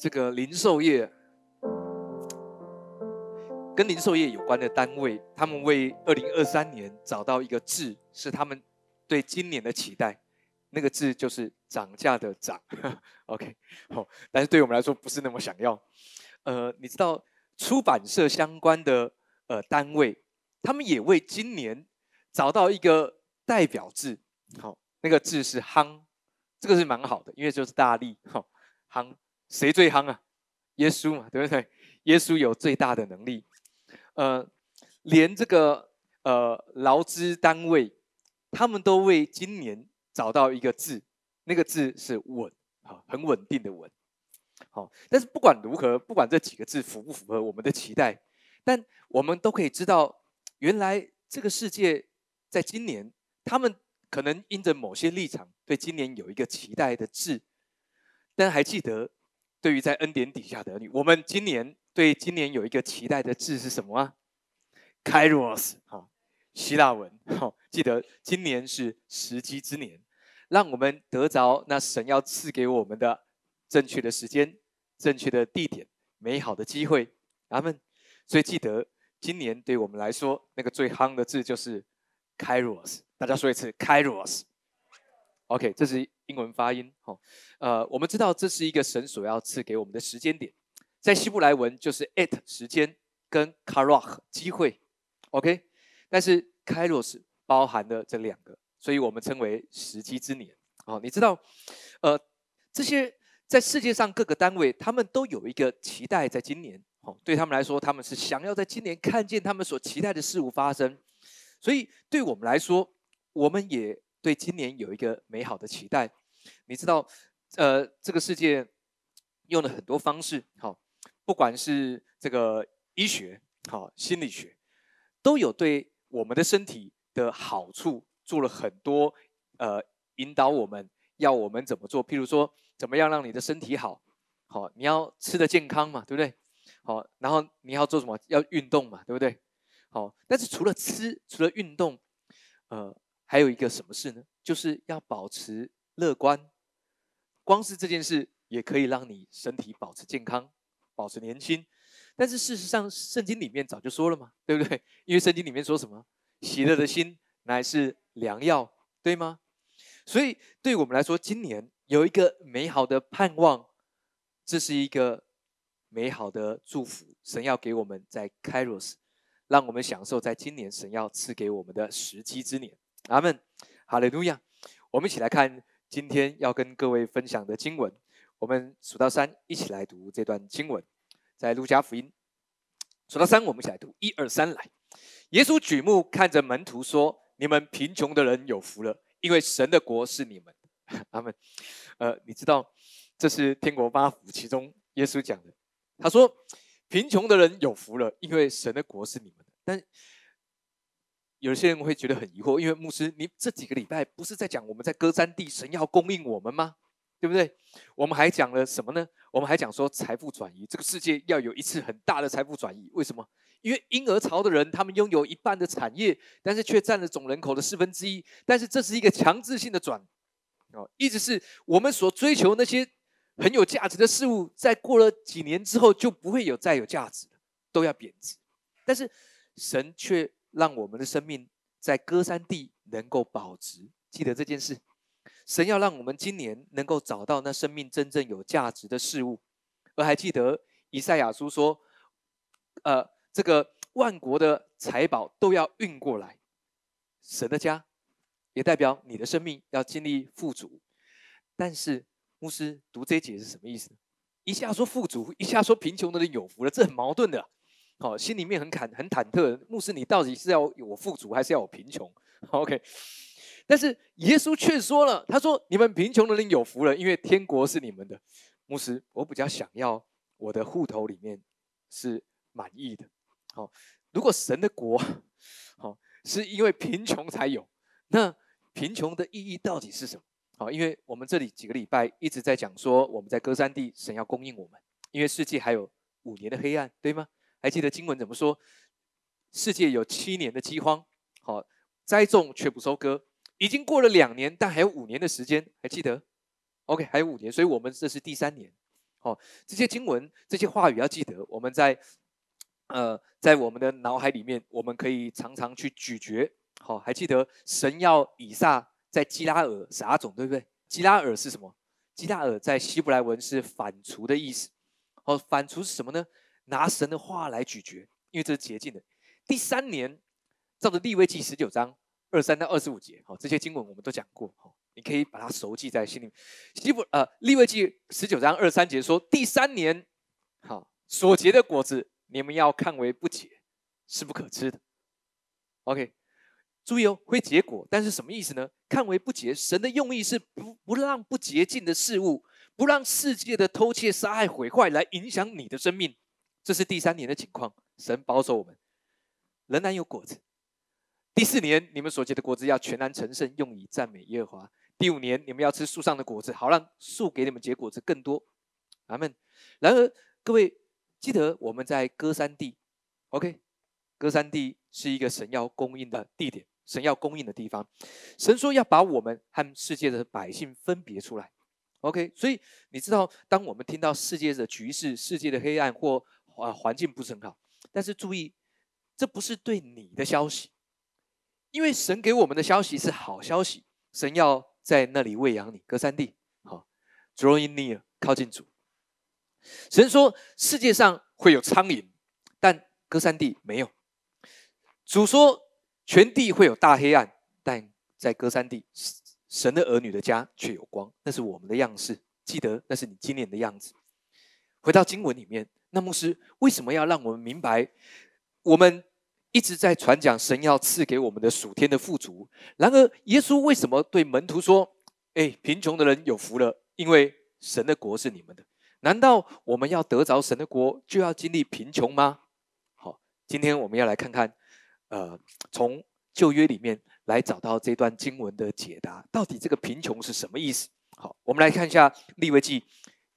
这个零售业跟零售业有关的单位，他们为二零二三年找到一个字，是他们对今年的期待。那个字就是涨价的涨。OK，好，但是对我们来说不是那么想要。呃，你知道出版社相关的呃单位，他们也为今年找到一个代表字。好，那个字是夯，这个是蛮好的，因为就是大力。好，夯。谁最夯啊？耶稣嘛，对不对？耶稣有最大的能力。呃，连这个呃劳资单位，他们都为今年找到一个字，那个字是稳，好，很稳定的稳。好，但是不管如何，不管这几个字符不符合我们的期待，但我们都可以知道，原来这个世界在今年，他们可能因着某些立场，对今年有一个期待的字，但还记得。对于在恩典底下的儿女，我们今年对今年有一个期待的字是什么啊？Kairos，哈，希腊文，哈，记得今年是时机之年，让我们得着那神要赐给我们的正确的时间、正确的地点、美好的机会。阿门。所以记得今年对我们来说，那个最夯的字就是 Kairos。大家说一次 Kairos。OK，这是英文发音。好，呃，我们知道这是一个神所要赐给我们的时间点，在希伯来文就是 at 时间跟 karach 机会。OK，但是 kairos 包含了这两个，所以我们称为时机之年。哦，你知道，呃，这些在世界上各个单位，他们都有一个期待，在今年。哦，对他们来说，他们是想要在今年看见他们所期待的事物发生。所以对我们来说，我们也。对今年有一个美好的期待，你知道，呃，这个世界用了很多方式，好，不管是这个医学，好，心理学，都有对我们的身体的好处做了很多，呃，引导我们要我们怎么做，譬如说，怎么样让你的身体好，好，你要吃的健康嘛，对不对？好，然后你要做什么？要运动嘛，对不对？好，但是除了吃，除了运动，呃。还有一个什么事呢？就是要保持乐观。光是这件事也可以让你身体保持健康、保持年轻。但是事实上，圣经里面早就说了嘛，对不对？因为圣经里面说什么？喜乐的心乃是良药，对吗？所以对我们来说，今年有一个美好的盼望，这是一个美好的祝福。神要给我们在 Kairos，让我们享受在今年神要赐给我们的时机之年。阿门，哈利路亚！我们一起来看今天要跟各位分享的经文。我们数到三，一起来读这段经文，在路加福音。数到三，我们一起来读，一二三，来！耶稣举目看着门徒说：“你们贫穷的人有福了，因为神的国是你们的。”阿门。呃，你知道这是天国八福其中耶稣讲的。他说：“贫穷的人有福了，因为神的国是你们的。”但有些人会觉得很疑惑，因为牧师，你这几个礼拜不是在讲我们在歌山地神要供应我们吗？对不对？我们还讲了什么呢？我们还讲说财富转移，这个世界要有一次很大的财富转移。为什么？因为婴儿潮的人，他们拥有一半的产业，但是却占了总人口的四分之一。但是这是一个强制性的转，哦，意思是我们所追求那些很有价值的事物，在过了几年之后就不会有再有价值了，都要贬值。但是神却。让我们的生命在歌山地能够保值，记得这件事。神要让我们今年能够找到那生命真正有价值的事物，而还记得以赛亚书说：“呃，这个万国的财宝都要运过来，神的家也代表你的生命要经历富足。”但是牧师读这一节是什么意思？一下说富足，一下说贫穷的人有福了，这很矛盾的。好，心里面很忐很忐忑，牧师，你到底是要我富足，还是要我贫穷？OK，但是耶稣却说了，他说：“你们贫穷的人有福了，因为天国是你们的。”牧师，我比较想要我的户头里面是满意的。好，如果神的国，好是因为贫穷才有，那贫穷的意义到底是什么？好，因为我们这里几个礼拜一直在讲说，我们在歌山地，神要供应我们，因为世界还有五年的黑暗，对吗？还记得经文怎么说？世界有七年的饥荒，好栽种却不收割，已经过了两年，但还有五年的时间，还记得？OK，还有五年，所以我们这是第三年。哦，这些经文、这些话语要记得，我们在呃在我们的脑海里面，我们可以常常去咀嚼。好，还记得神要以撒在基拉尔撒种，对不对？基拉尔是什么？基拉尔在希伯来文是反刍的意思。好，反刍是什么呢？拿神的话来咀嚼，因为这是洁净的。第三年，照着立位记十九章二三到二十五节，好，这些经文我们都讲过。好，你可以把它熟记在心里。希伯呃立位记十九章二三节说，第三年，好所结的果子，你们要看为不洁，是不可吃的。OK。注意哦，会结果，但是什么意思呢？看为不洁，神的用意是不不让不洁净的事物，不让世界的偷窃、杀害、毁坏来影响你的生命。这是第三年的情况，神保守我们，仍然有果子。第四年，你们所结的果子要全然成圣，用以赞美耶和华。第五年，你们要吃树上的果子，好让树给你们结果子更多。阿门。然而，各位记得我们在歌山地，OK，歌山地是一个神要供应的地点。神要供应的地方，神说要把我们和世界的百姓分别出来。OK，所以你知道，当我们听到世界的局势、世界的黑暗或啊环境不是很好，但是注意，这不是对你的消息，因为神给我们的消息是好消息。神要在那里喂养你，隔三地，好，drawing near，靠近主。神说世界上会有苍蝇，但隔三地没有。主说。全地会有大黑暗，但在歌山地，神的儿女的家却有光。那是我们的样式，记得那是你今年的样子。回到经文里面，那牧师为什么要让我们明白？我们一直在传讲神要赐给我们的属天的富足。然而，耶稣为什么对门徒说：“哎，贫穷的人有福了，因为神的国是你们的。”难道我们要得着神的国，就要经历贫穷吗？好，今天我们要来看看。呃，从旧约里面来找到这段经文的解答，到底这个贫穷是什么意思？好，我们来看一下利未记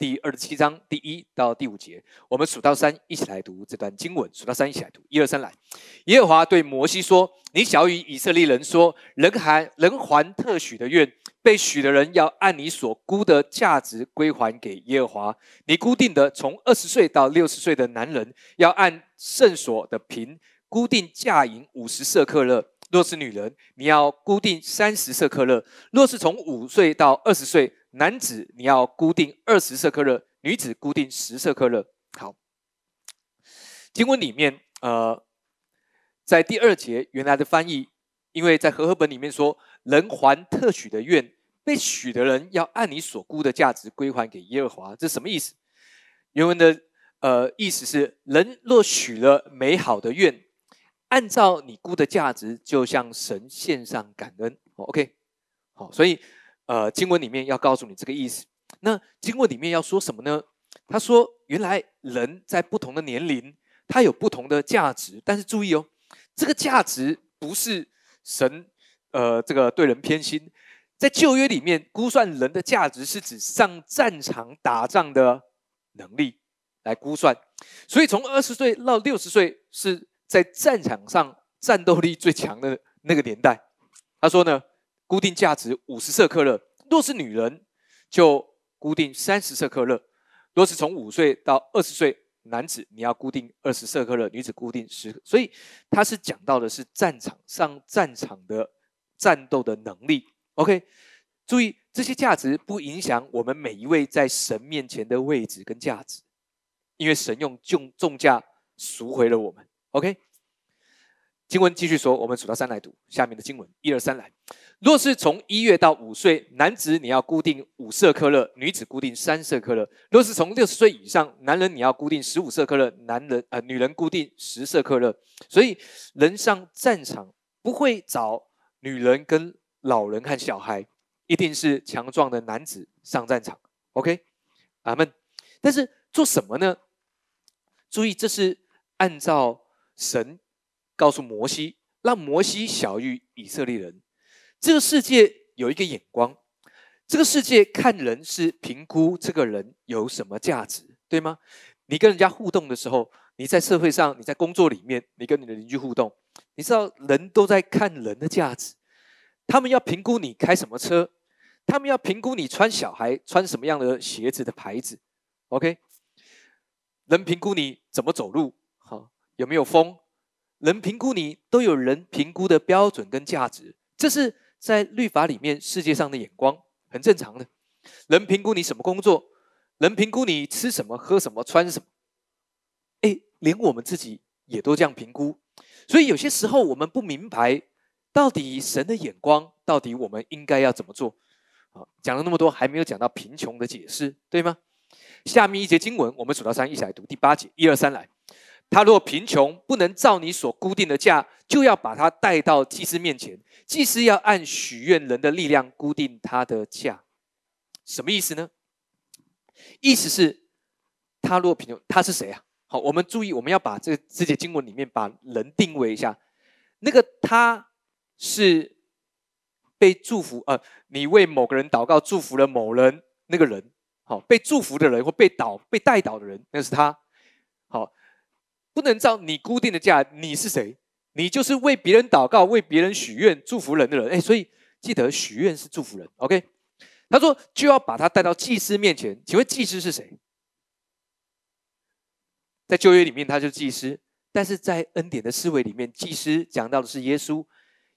第二十七章第一到第五节，我们数到三，一起来读这段经文。数到三，一起来读，一二三，来。耶和华对摩西说：“你小与以色列人说，人还人还特许的愿，被许的人要按你所估的价值归还给耶和华。你固定的从二十岁到六十岁的男人，要按圣所的平。”固定价银五十色克勒，若是女人，你要固定三十色克勒；若是从五岁到二十岁男子，你要固定二十色克勒；女子固定十色克勒。好，经文里面，呃，在第二节原来的翻译，因为在和合本里面说，人还特许的愿，被许的人要按你所估的价值归还给耶和华，这什么意思？原文的呃意思是，人若许了美好的愿。按照你估的价值，就向神献上感恩。OK，好，所以呃，经文里面要告诉你这个意思。那经文里面要说什么呢？他说，原来人在不同的年龄，他有不同的价值。但是注意哦，这个价值不是神呃这个对人偏心。在旧约里面，估算人的价值是指上战场打仗的能力来估算。所以从二十岁到六十岁是。在战场上战斗力最强的那个年代，他说呢，固定价值五十色克勒。若是女人，就固定三十色克勒；若是从五岁到二十岁男子，你要固定二十色克勒，女子固定十。所以他是讲到的是战场上战场的战斗的能力。OK，注意这些价值不影响我们每一位在神面前的位置跟价值，因为神用重重价赎回了我们。OK，经文继续说，我们数到三来读下面的经文，一二三来。若是从一月到五岁，男子你要固定五色克勒，女子固定三色克勒；若是从六十岁以上，男人你要固定十五色克勒，男人呃女人固定十色克勒。所以人上战场不会找女人跟老人和小孩，一定是强壮的男子上战场。OK，阿门。但是做什么呢？注意，这是按照。神告诉摩西，让摩西小于以色列人。这个世界有一个眼光，这个世界看人是评估这个人有什么价值，对吗？你跟人家互动的时候，你在社会上，你在工作里面，你跟你的邻居互动，你知道人都在看人的价值。他们要评估你开什么车，他们要评估你穿小孩穿什么样的鞋子的牌子。OK，人评估你怎么走路，好有没有风？人评估你都有人评估的标准跟价值，这是在律法里面世界上的眼光，很正常的。人评估你什么工作，人评估你吃什么、喝什么、穿什么。哎，连我们自己也都这样评估，所以有些时候我们不明白，到底神的眼光，到底我们应该要怎么做？好，讲了那么多，还没有讲到贫穷的解释，对吗？下面一节经文，我们数到三，一起来读第八节，一二三来。他若贫穷，不能照你所固定的价，就要把他带到祭司面前，祭司要按许愿人的力量固定他的价。什么意思呢？意思是，他若贫穷，他是谁啊？好，我们注意，我们要把这这节经文里面把人定位一下。那个他是被祝福，呃，你为某个人祷告，祝福了某人，那个人，好，被祝福的人或被祷被带祷的人，那是他。好。不能照你固定的价，你是谁？你就是为别人祷告、为别人许愿、祝福人的人。哎，所以记得许愿是祝福人。OK，他说就要把他带到祭司面前。请问祭司是谁？在旧约里面，他就是祭司；但是在恩典的思维里面，祭司讲到的是耶稣。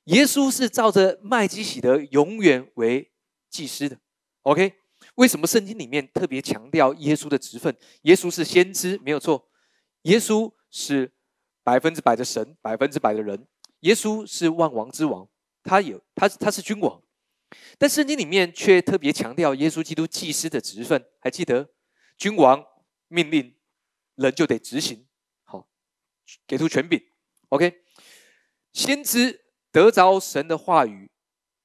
耶稣是照着麦基喜德永远为祭司的。OK，为什么圣经里面特别强调耶稣的职分？耶稣是先知，没有错。耶稣。是百分之百的神，百分之百的人。耶稣是万王之王，他有他他是君王，但圣经里面却特别强调耶稣基督祭司的职分。还记得，君王命令，人就得执行，好，给出权柄。OK，先知得着神的话语，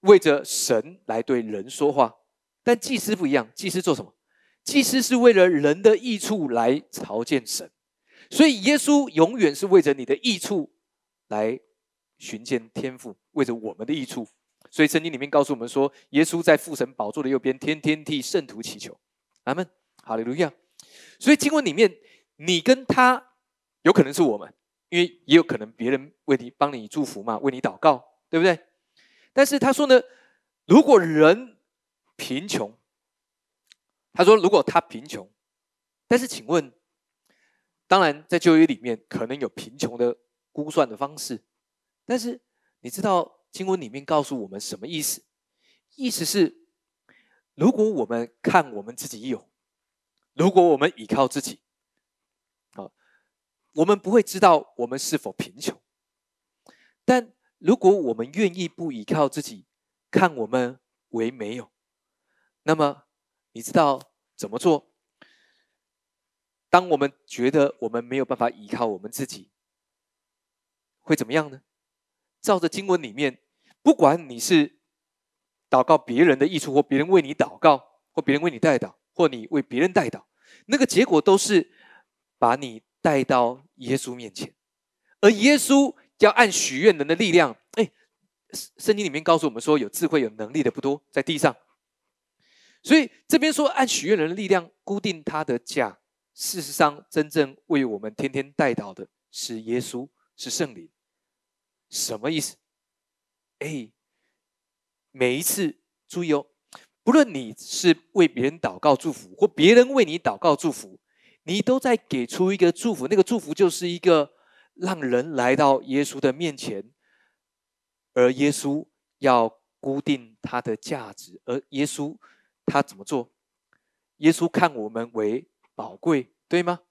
为着神来对人说话，但祭司不一样，祭司做什么？祭司是为了人的益处来朝见神。所以，耶稣永远是为着你的益处来寻见天父，为着我们的益处。所以，圣经里面告诉我们说，耶稣在父神宝座的右边，天天替圣徒祈求。阿门，哈利路亚。所以，经文里面，你跟他有可能是我们，因为也有可能别人为你帮你祝福嘛，为你祷告，对不对？但是他说呢，如果人贫穷，他说如果他贫穷，但是请问。当然，在就业里面可能有贫穷的估算的方式，但是你知道经文里面告诉我们什么意思？意思是，如果我们看我们自己有，如果我们依靠自己，好，我们不会知道我们是否贫穷；但如果我们愿意不依靠自己，看我们为没有，那么你知道怎么做？当我们觉得我们没有办法依靠我们自己，会怎么样呢？照着经文里面，不管你是祷告别人的益处，或别人为你祷告，或别人为你代祷，或你为别人代祷，那个结果都是把你带到耶稣面前，而耶稣要按许愿人的力量。哎，圣经里面告诉我们说，有智慧、有能力的不多，在地上。所以这边说按许愿人的力量固定他的价。事实上，真正为我们天天带导的是耶稣，是圣灵。什么意思？哎，每一次注意哦，不论你是为别人祷告祝福，或别人为你祷告祝福，你都在给出一个祝福。那个祝福就是一个让人来到耶稣的面前，而耶稣要固定他的价值。而耶稣他怎么做？耶稣看我们为。宝贵，对吗？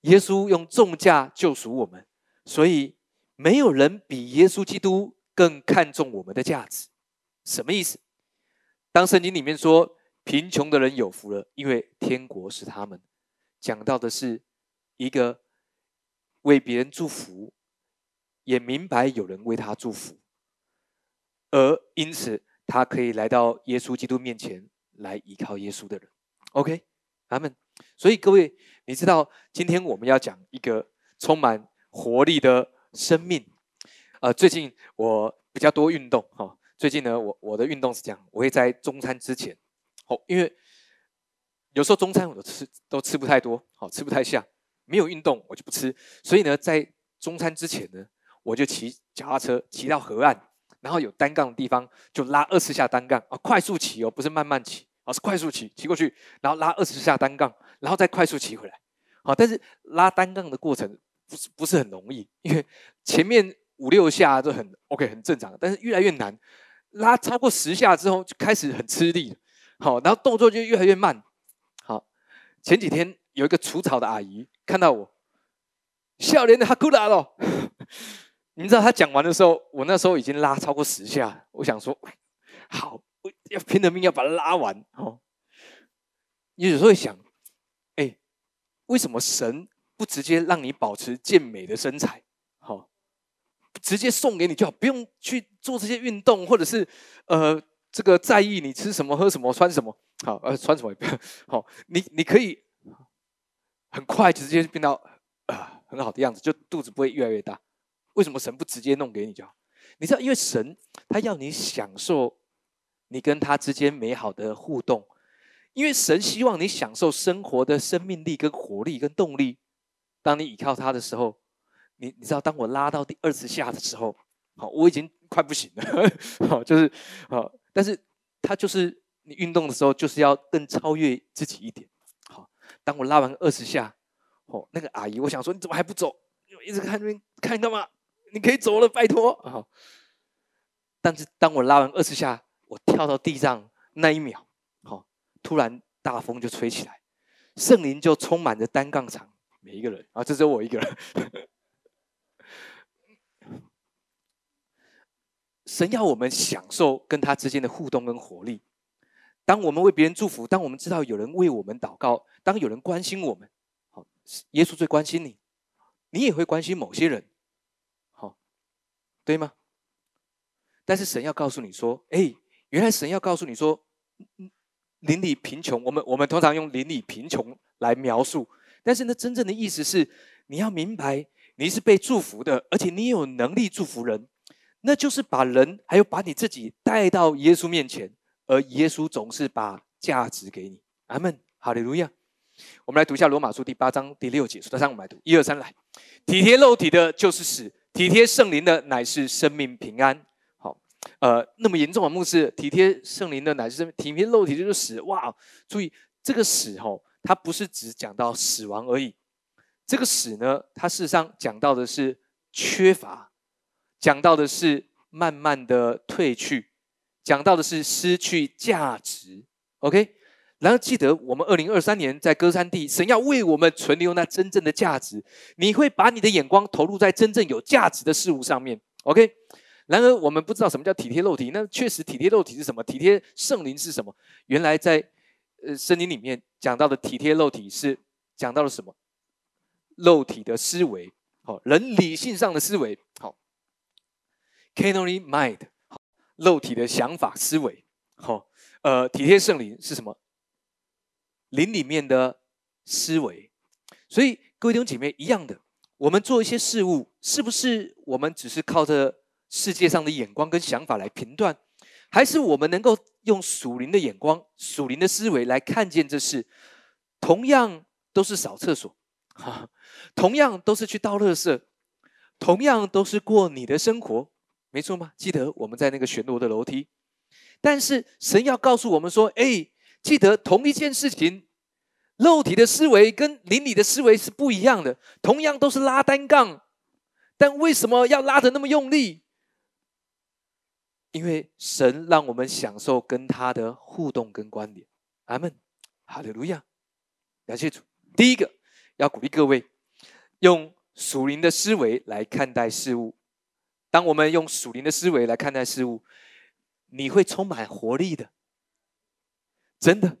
耶稣用重价救赎我们，所以没有人比耶稣基督更看重我们的价值。什么意思？当圣经里面说贫穷的人有福了，因为天国是他们，讲到的是一个为别人祝福，也明白有人为他祝福，而因此他可以来到耶稣基督面前来依靠耶稣的人。OK，阿门。所以各位，你知道今天我们要讲一个充满活力的生命。呃，最近我比较多运动哈。最近呢，我我的运动是这样：我会在中餐之前，哦，因为有时候中餐我都吃都吃不太多，好吃不太下，没有运动我就不吃。所以呢，在中餐之前呢，我就骑脚踏车骑到河岸，然后有单杠的地方就拉二十下单杠啊，快速骑哦，不是慢慢骑好是快速骑骑过去，然后拉二十下单杠，然后再快速骑回来。好，但是拉单杠的过程不是不是很容易，因为前面五六下都很 OK 很正常，但是越来越难，拉超过十下之后就开始很吃力。好，然后动作就越来越慢。好，前几天有一个除草的阿姨看到我，笑脸的哈库拉咯。你知道他讲完的时候，我那时候已经拉超过十下，我想说，好，要拼了命要把它拉完。哦，你有时候会想，哎，为什么神不直接让你保持健美的身材？好，直接送给你就好，不用去做这些运动，或者是呃，这个在意你吃什么、喝什么、穿什么。好，呃，穿什么也不要。好，你你可以很快直接变到啊很好的样子，就肚子不会越来越大。为什么神不直接弄给你就好？你知道，因为神他要你享受你跟他之间美好的互动，因为神希望你享受生活的生命力、跟活力、跟动力。当你依靠他的时候，你你知道，当我拉到第二十下的时候，好，我已经快不行了，好，就是好，但是他就是你运动的时候，就是要更超越自己一点。好，当我拉完二十下，哦，那个阿姨，我想说，你怎么还不走？一直看那边看干嘛？你可以走了，拜托好！但是当我拉完二十下，我跳到地上那一秒，好，突然大风就吹起来，圣灵就充满着单杠场每一个人啊，这只有我一个人。神要我们享受跟他之间的互动跟活力。当我们为别人祝福，当我们知道有人为我们祷告，当有人关心我们，好，耶稣最关心你，你也会关心某些人。好对吗？但是神要告诉你说：“哎，原来神要告诉你说，邻里贫穷。我们我们通常用邻里贫穷来描述，但是呢，真正的意思是你要明白，你是被祝福的，而且你有能力祝福人，那就是把人还有把你自己带到耶稣面前，而耶稣总是把价值给你。阿门，哈利路亚。我们来读一下罗马书第八章第六节，说：“上我们来读，一二三，来，体贴肉体的，就是死。”体贴圣灵的乃是生命平安。呃，那么严重的牧师，体贴圣灵的乃是生体贴肉体就是死。哇，注意这个死吼，它不是只讲到死亡而已。这个死呢，它事实上讲到的是缺乏，讲到的是慢慢的退去，讲到的是失去价值。OK。然后记得，我们二零二三年在歌山地，神要为我们存留那真正的价值。你会把你的眼光投入在真正有价值的事物上面。OK。然而，我们不知道什么叫体贴肉体。那确实，体贴肉体是什么？体贴圣灵是什么？原来在呃圣经里面讲到的体贴肉体是讲到了什么？肉体的思维，好，人理性上的思维，好，canary mind，好，肉体的想法思维，好，呃，体贴圣灵是什么？灵里面的思维，所以各位弟兄姐妹一样的，我们做一些事物，是不是我们只是靠着世界上的眼光跟想法来评断，还是我们能够用属灵的眼光、属灵的思维来看见这事？同样都是扫厕所，哈，同样都是去倒垃圾，同样都是过你的生活，没错吗？记得我们在那个旋螺的楼梯，但是神要告诉我们说：“哎。”记得同一件事情，肉体的思维跟灵里的思维是不一样的。同样都是拉单杠，但为什么要拉的那么用力？因为神让我们享受跟他的互动跟关联。阿门，哈利路亚，感谢主。第一个要鼓励各位用属灵的思维来看待事物。当我们用属灵的思维来看待事物，你会充满活力的。真的，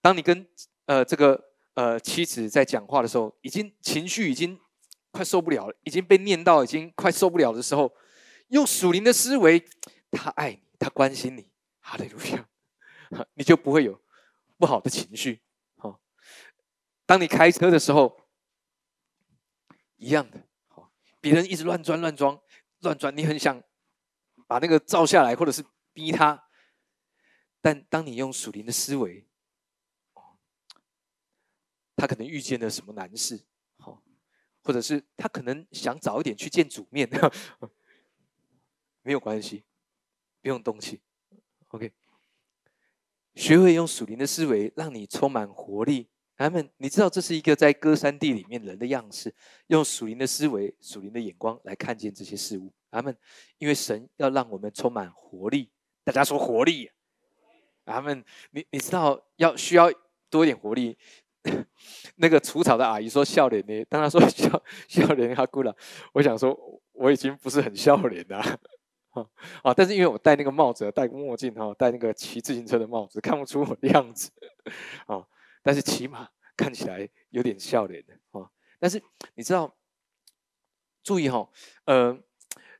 当你跟呃这个呃妻子在讲话的时候，已经情绪已经快受不了了，已经被念到已经快受不了的时候，用属灵的思维，他爱你，他关心你，哈利路亚，你就不会有不好的情绪。好，当你开车的时候，一样的，好，别人一直乱钻乱装乱钻，你很想把那个照下来，或者是逼他。但当你用属灵的思维，他可能遇见了什么难事，好，或者是他可能想早一点去见主面，没有关系，不用动气，OK。学会用属灵的思维，让你充满活力。他们，你知道这是一个在歌山地里面人的样式，用属灵的思维、属灵的眼光来看见这些事物。他们，因为神要让我们充满活力。大家说活力。他们，你你知道要需要多一点活力。那个除草的阿姨说笑脸呢，当她说笑笑脸，她哭了。我想说我已经不是很笑脸了，啊但是因为我戴那个帽子，戴个墨镜哈，戴那个骑自行车的帽子，看不出我的样子，啊。但是起码看起来有点笑脸的啊。但是你知道，注意哈，呃，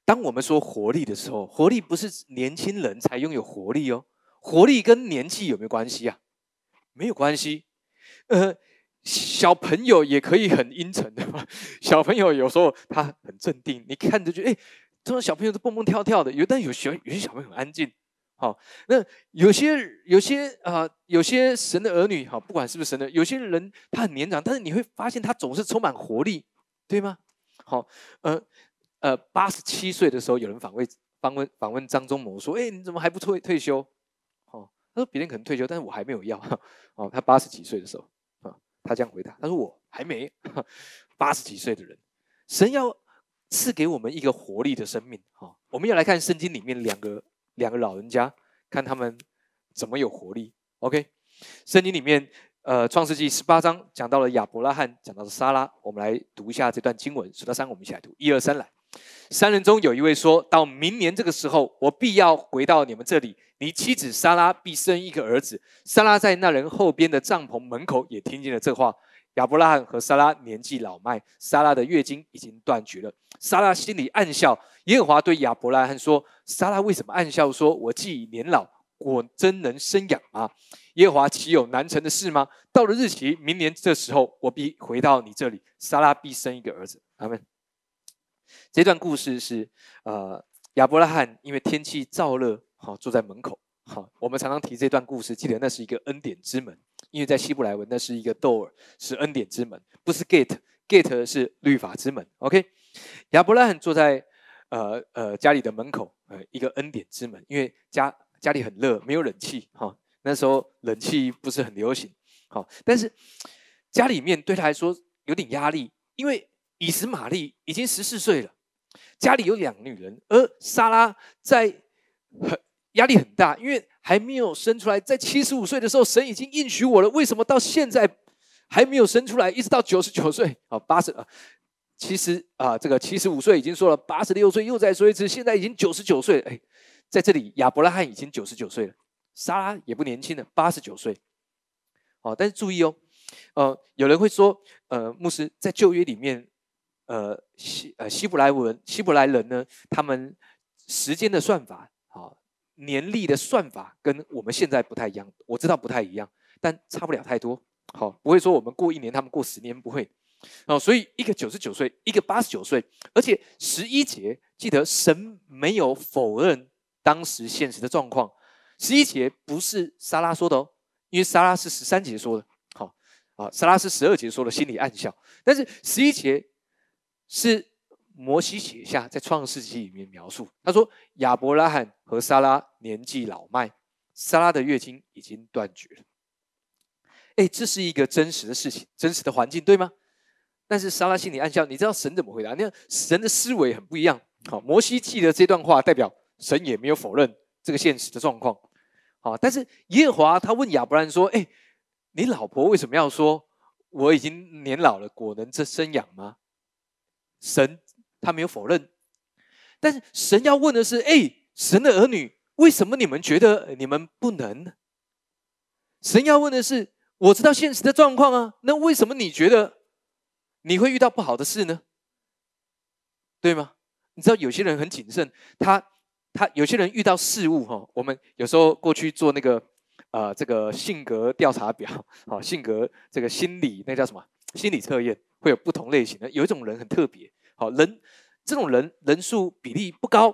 当我们说活力的时候，活力不是年轻人才拥有活力哦。活力跟年纪有没有关系啊？没有关系。呃，小朋友也可以很阴沉的嘛。小朋友有时候他很镇定，你看着就哎，这种小朋友都蹦蹦跳跳的。有但有些有些小朋友很安静。好，那有些有些啊，有些神的儿女，哈，不管是不是神的，有些人他很年长，但是你会发现他总是充满活力，对吗？好，呃呃，八十七岁的时候，有人访问访问访问张忠谋说：“哎，你怎么还不退退休？”哦，他说：“别人可能退休，但是我还没有要。”哦，他八十几岁的时候，啊，他这样回答：“他说我还没八十几岁的人，神要赐给我们一个活力的生命。”哈，我们要来看圣经里面两个。两个老人家，看他们怎么有活力。OK，圣经里面，呃，创世纪十八章讲到了亚伯拉罕，讲到了撒拉。我们来读一下这段经文，数到三，我们一起来读。一二三，来。三人中有一位说到：“明年这个时候，我必要回到你们这里，你妻子撒拉必生一个儿子。”撒拉在那人后边的帐篷门口也听见了这话。亚伯拉罕和撒拉年纪老迈，撒拉的月经已经断绝了。撒拉心里暗笑。耶和华对亚伯拉罕说：“撒拉为什么暗笑？说我既已年老，果真能生养吗？耶和华岂有难成的事吗？到了日期，明年这时候，我必回到你这里，撒拉必生一个儿子。”阿门。这段故事是呃亚伯拉罕因为天气燥热，好坐在门口。好，我们常常提这段故事，记得那是一个恩典之门。因为在希伯来文，那是一个 door，是恩典之门，不是 gate，gate 是律法之门。OK，亚伯拉罕坐在呃呃家里的门口，呃一个恩典之门，因为家家里很热，没有冷气哈，那时候冷气不是很流行，好，但是家里面对他来说有点压力，因为以实玛利已经十四岁了，家里有两个女人，而莎拉在很。压力很大，因为还没有生出来。在七十五岁的时候，神已经应许我了。为什么到现在还没有生出来？一直到九十九岁，啊，八十啊，其实啊，这个七十五岁已经说了，八十六岁又再说一次，现在已经九十九岁。哎，在这里，亚伯拉罕已经九十九岁了，莎拉也不年轻了，八十九岁。哦，但是注意哦，呃，有人会说，呃，牧师在旧约里面，呃，希呃希伯来文希伯来人呢，他们时间的算法。年历的算法跟我们现在不太一样，我知道不太一样，但差不了太多。好，不会说我们过一年，他们过十年，不会。哦，所以一个九十九岁，一个八十九岁，而且十一节记得神没有否认当时现实的状况。十一节不是莎拉说的哦，因为莎拉是十三节说的。好，啊，莎拉是十二节说的，心里暗笑。但是十一节是。摩西写下在创世纪里面描述，他说亚伯拉罕和撒拉年纪老迈，撒拉的月经已经断绝了。哎，这是一个真实的事情，真实的环境，对吗？但是撒拉心里暗笑，你知道神怎么回答？那神的思维很不一样。好，摩西记得这段话，代表神也没有否认这个现实的状况。好，但是耶和华他问亚伯兰说：“哎，你老婆为什么要说我已经年老了，果能这生养吗？”神。他没有否认，但是神要问的是：哎，神的儿女，为什么你们觉得你们不能？神要问的是：我知道现实的状况啊，那为什么你觉得你会遇到不好的事呢？对吗？你知道有些人很谨慎，他他有些人遇到事物哈，我们有时候过去做那个呃这个性格调查表，好性格这个心理那叫什么心理测验，会有不同类型的，有一种人很特别。好人，这种人人数比例不高，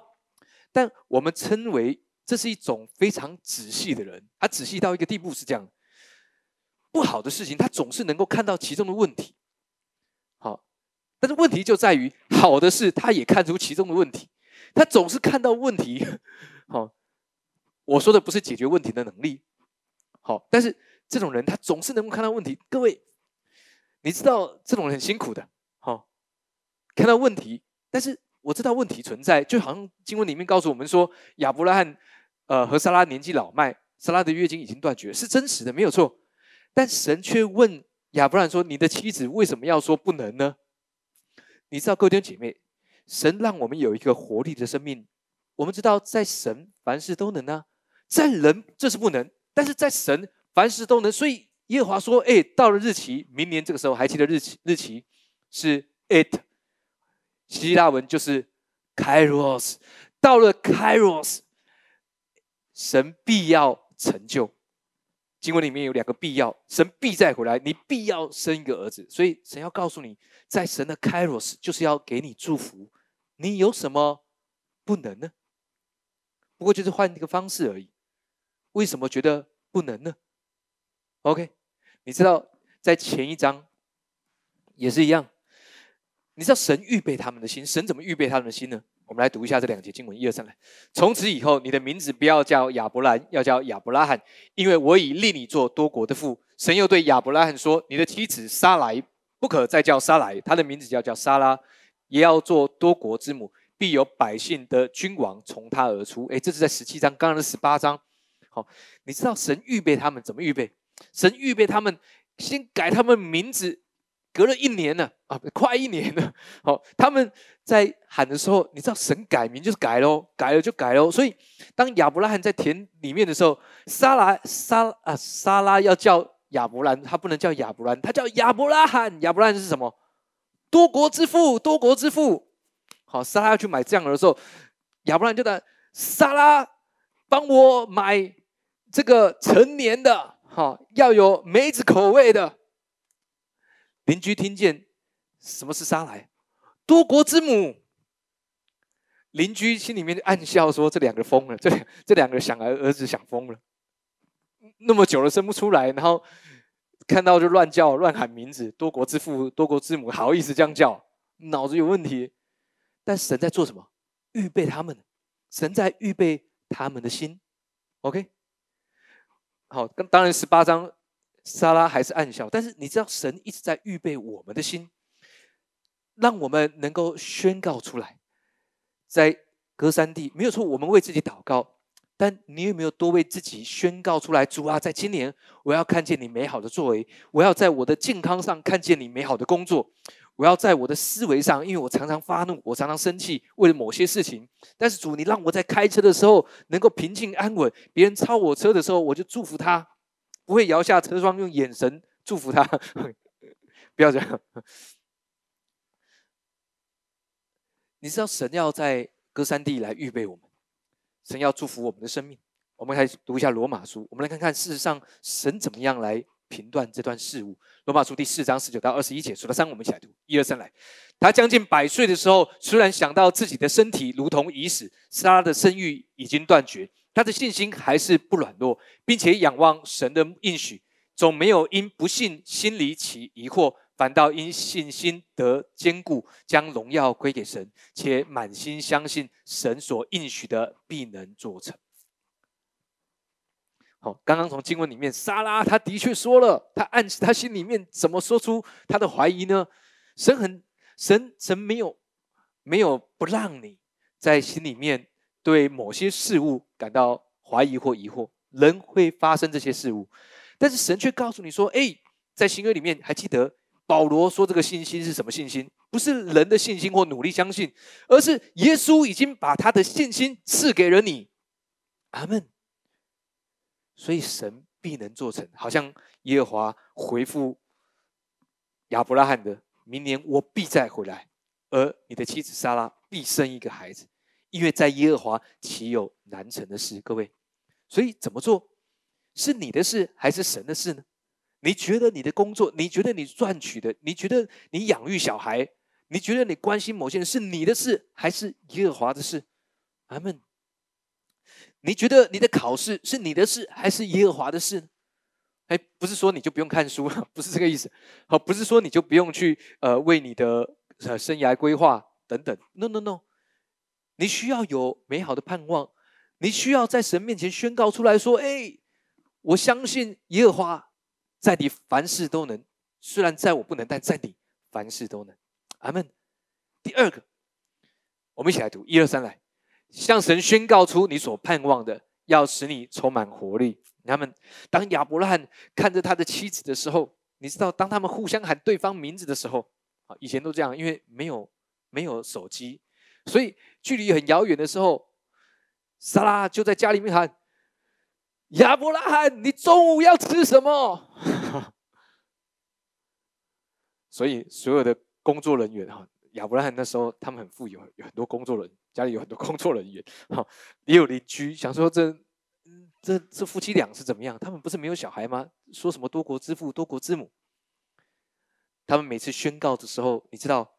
但我们称为这是一种非常仔细的人。他仔细到一个地步是这样：不好的事情，他总是能够看到其中的问题。好，但是问题就在于，好的事他也看出其中的问题。他总是看到问题。好，我说的不是解决问题的能力。好，但是这种人他总是能够看到问题。各位，你知道这种人很辛苦的，看到问题，但是我知道问题存在，就好像经文里面告诉我们说，亚伯拉罕，呃，和撒拉年纪老迈，撒拉的月经已经断绝，是真实的，没有错。但神却问亚伯拉罕说：“你的妻子为什么要说不能呢？”你知道，各位弟姐妹，神让我们有一个活力的生命。我们知道，在神凡事都能啊，在人这是不能，但是在神凡事都能。所以耶和华说：“哎，到了日期，明年这个时候，还记得日期？日期是 it，希腊文就是 kairos。到了 kairos，神必要成就。经文里面有两个必要，神必再回来，你必要生一个儿子。所以神要告诉你，在神的 kairos 就是要给你祝福。你有什么不能呢？不过就是换一个方式而已。为什么觉得不能呢？OK，你知道在前一章也是一样。你知道神预备他们的心，神怎么预备他们的心呢？我们来读一下这两节经文，一二三来。从此以后，你的名字不要叫亚伯兰，要叫亚伯拉罕，因为我已立你做多国的父。神又对亚伯拉罕说：“你的妻子撒来不可再叫撒来，她的名字要叫撒拉，也要做多国之母。”必有百姓的君王从他而出。哎，这是在十七章，刚刚的十八章。好，你知道神预备他们怎么预备？神预备他们先改他们名字，隔了一年了啊，快一年了。好，他们在喊的时候，你知道神改名就是改喽，改了就改喽。所以当亚伯拉罕在田里面的时候，撒拉撒啊撒拉要叫亚伯兰，他不能叫亚伯兰，他叫亚伯拉罕。亚伯拉罕是什么？多国之父，多国之父。好，莎拉要去买酱油的时候，亚伯兰就在莎拉帮我买这个成年的，哈，要有梅子口味的。邻居听见什么是沙来，多国之母。邻居心里面暗笑说：“这两个疯了，这这两个想儿儿子想疯了，那么久了生不出来，然后看到就乱叫乱喊名字，多国之父、多国之母，好意思这样叫，脑子有问题。”但神在做什么？预备他们，神在预备他们的心。OK，好，当然十八章，莎拉还是暗笑。但是你知道，神一直在预备我们的心，让我们能够宣告出来，在隔山地没有错。我们为自己祷告，但你有没有多为自己宣告出来？主啊，在今年我要看见你美好的作为，我要在我的健康上看见你美好的工作。我要在我的思维上，因为我常常发怒，我常常生气，为了某些事情。但是主，你让我在开车的时候能够平静安稳。别人超我车的时候，我就祝福他，不会摇下车窗，用眼神祝福他。不要这样。你知道神要在歌山地来预备我们，神要祝福我们的生命。我们来读一下罗马书，我们来看看事实上神怎么样来。评断这段事物，罗马书第四章十九到二十一节，数到三，我们一起来读。一二三，来。他将近百岁的时候，虽然想到自己的身体如同已死，是他的生育已经断绝，他的信心还是不软弱，并且仰望神的应许，总没有因不信心里起疑惑，反倒因信心得坚固，将荣耀归给神，且满心相信神所应许的必能做成。好，刚刚从经文里面，莎拉他的确说了，他暗示他心里面怎么说出他的怀疑呢？神很神神没有没有不让你在心里面对某些事物感到怀疑或疑惑，人会发生这些事物，但是神却告诉你说：“哎，在新约里面还记得保罗说这个信心是什么信心？不是人的信心或努力相信，而是耶稣已经把他的信心赐给了你。”阿门。所以神必能做成，好像耶和华回复亚伯拉罕的：“明年我必再回来，而你的妻子莎拉必生一个孩子，因为在耶和华岂有难成的事？”各位，所以怎么做是你的事还是神的事呢？你觉得你的工作，你觉得你赚取的，你觉得你养育小孩，你觉得你关心某些人是你的事还是耶和华的事？阿门。你觉得你的考试是你的事还是耶和华的事？哎，不是说你就不用看书了，不是这个意思。好，不是说你就不用去呃为你的呃生涯规划等等。No No No，你需要有美好的盼望，你需要在神面前宣告出来说：哎，我相信耶和华在你凡事都能，虽然在我不能，但在你凡事都能。阿门。第二个，我们一起来读一二三来，向神宣告出你所盼望的，要使你充满活力。他们当亚伯拉罕看着他的妻子的时候，你知道，当他们互相喊对方名字的时候，啊，以前都这样，因为没有没有手机，所以距离很遥远的时候，莎拉就在家里面喊。亚伯拉罕，你中午要吃什么？所以所有的工作人员哈，亚伯拉罕那时候他们很富有，有很多工作人员，家里有很多工作人员，哈，也有邻居想说这这这夫妻俩是怎么样？他们不是没有小孩吗？说什么多国之父、多国之母？他们每次宣告的时候，你知道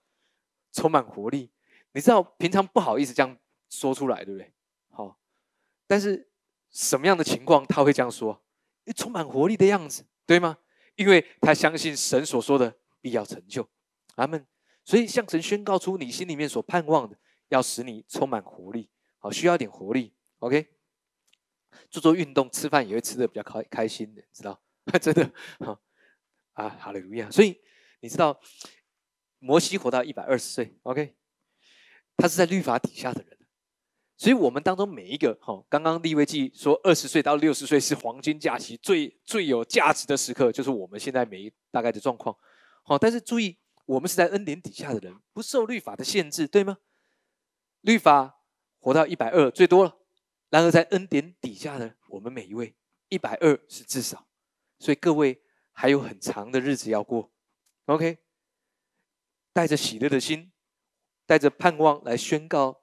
充满活力，你知道平常不好意思这样说出来，对不对？好，但是。什么样的情况他会这样说？充满活力的样子，对吗？因为他相信神所说的必要成就，阿门。所以向神宣告出你心里面所盼望的，要使你充满活力。好，需要点活力。OK，做做运动，吃饭也会吃的比较开开心的，知道？真的，好啊，好了，如亚。所以你知道，摩西活到一百二十岁，OK，他是在律法底下的人。所以，我们当中每一个，哈，刚刚立位记说，二十岁到六十岁是黄金假期最最有价值的时刻，就是我们现在每一大概的状况，好，但是注意，我们是在恩典底下的人，不受律法的限制，对吗？律法活到一百二最多了，然而在恩典底下的我们每一位，一百二是至少，所以各位还有很长的日子要过，OK，带着喜乐的心，带着盼望来宣告。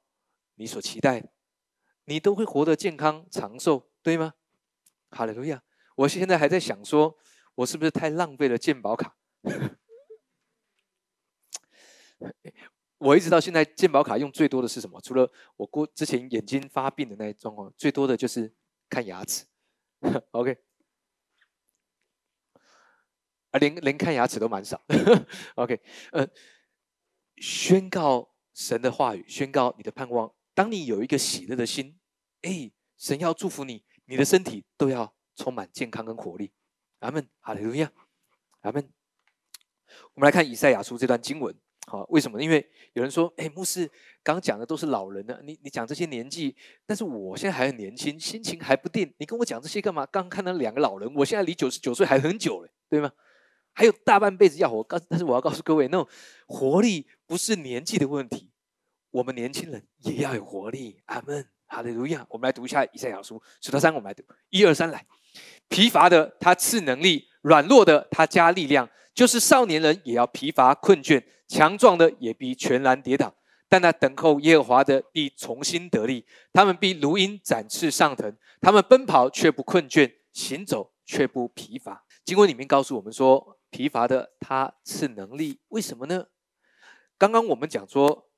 你所期待，你都会活得健康长寿，对吗？哈利路亚！我现在还在想，说我是不是太浪费了健保卡？我一直到现在，健保卡用最多的是什么？除了我过之前眼睛发病的那一状况，最多的就是看牙齿。OK，啊，连连看牙齿都蛮少。OK，呃，宣告神的话语，宣告你的盼望。当你有一个喜乐的心，哎，神要祝福你，你的身体都要充满健康跟活力。阿门，哈利路亚，阿门。我们来看以赛亚书这段经文，好，为什么？因为有人说，哎，牧师刚讲的都是老人呢，你你讲这些年纪，但是我现在还很年轻，心情还不定，你跟我讲这些干嘛？刚看到两个老人，我现在离九十九岁还很久嘞，对吗？还有大半辈子要活，告，但是我要告诉各位，那种活力不是年纪的问题。我们年轻人也要有活力，阿门，哈利路亚。我们来读一下以赛亚书，数到三，我们来读，一二三，来。疲乏的他赐能力，软弱的他加力量，就是少年人也要疲乏困倦，强壮的也必全然跌倒。但那等候耶和华的必重新得力，他们必如鹰展翅上腾，他们奔跑却不困倦，行走却不疲乏。经文里面告诉我们说，疲乏的他赐能力，为什么呢？刚刚我们讲说。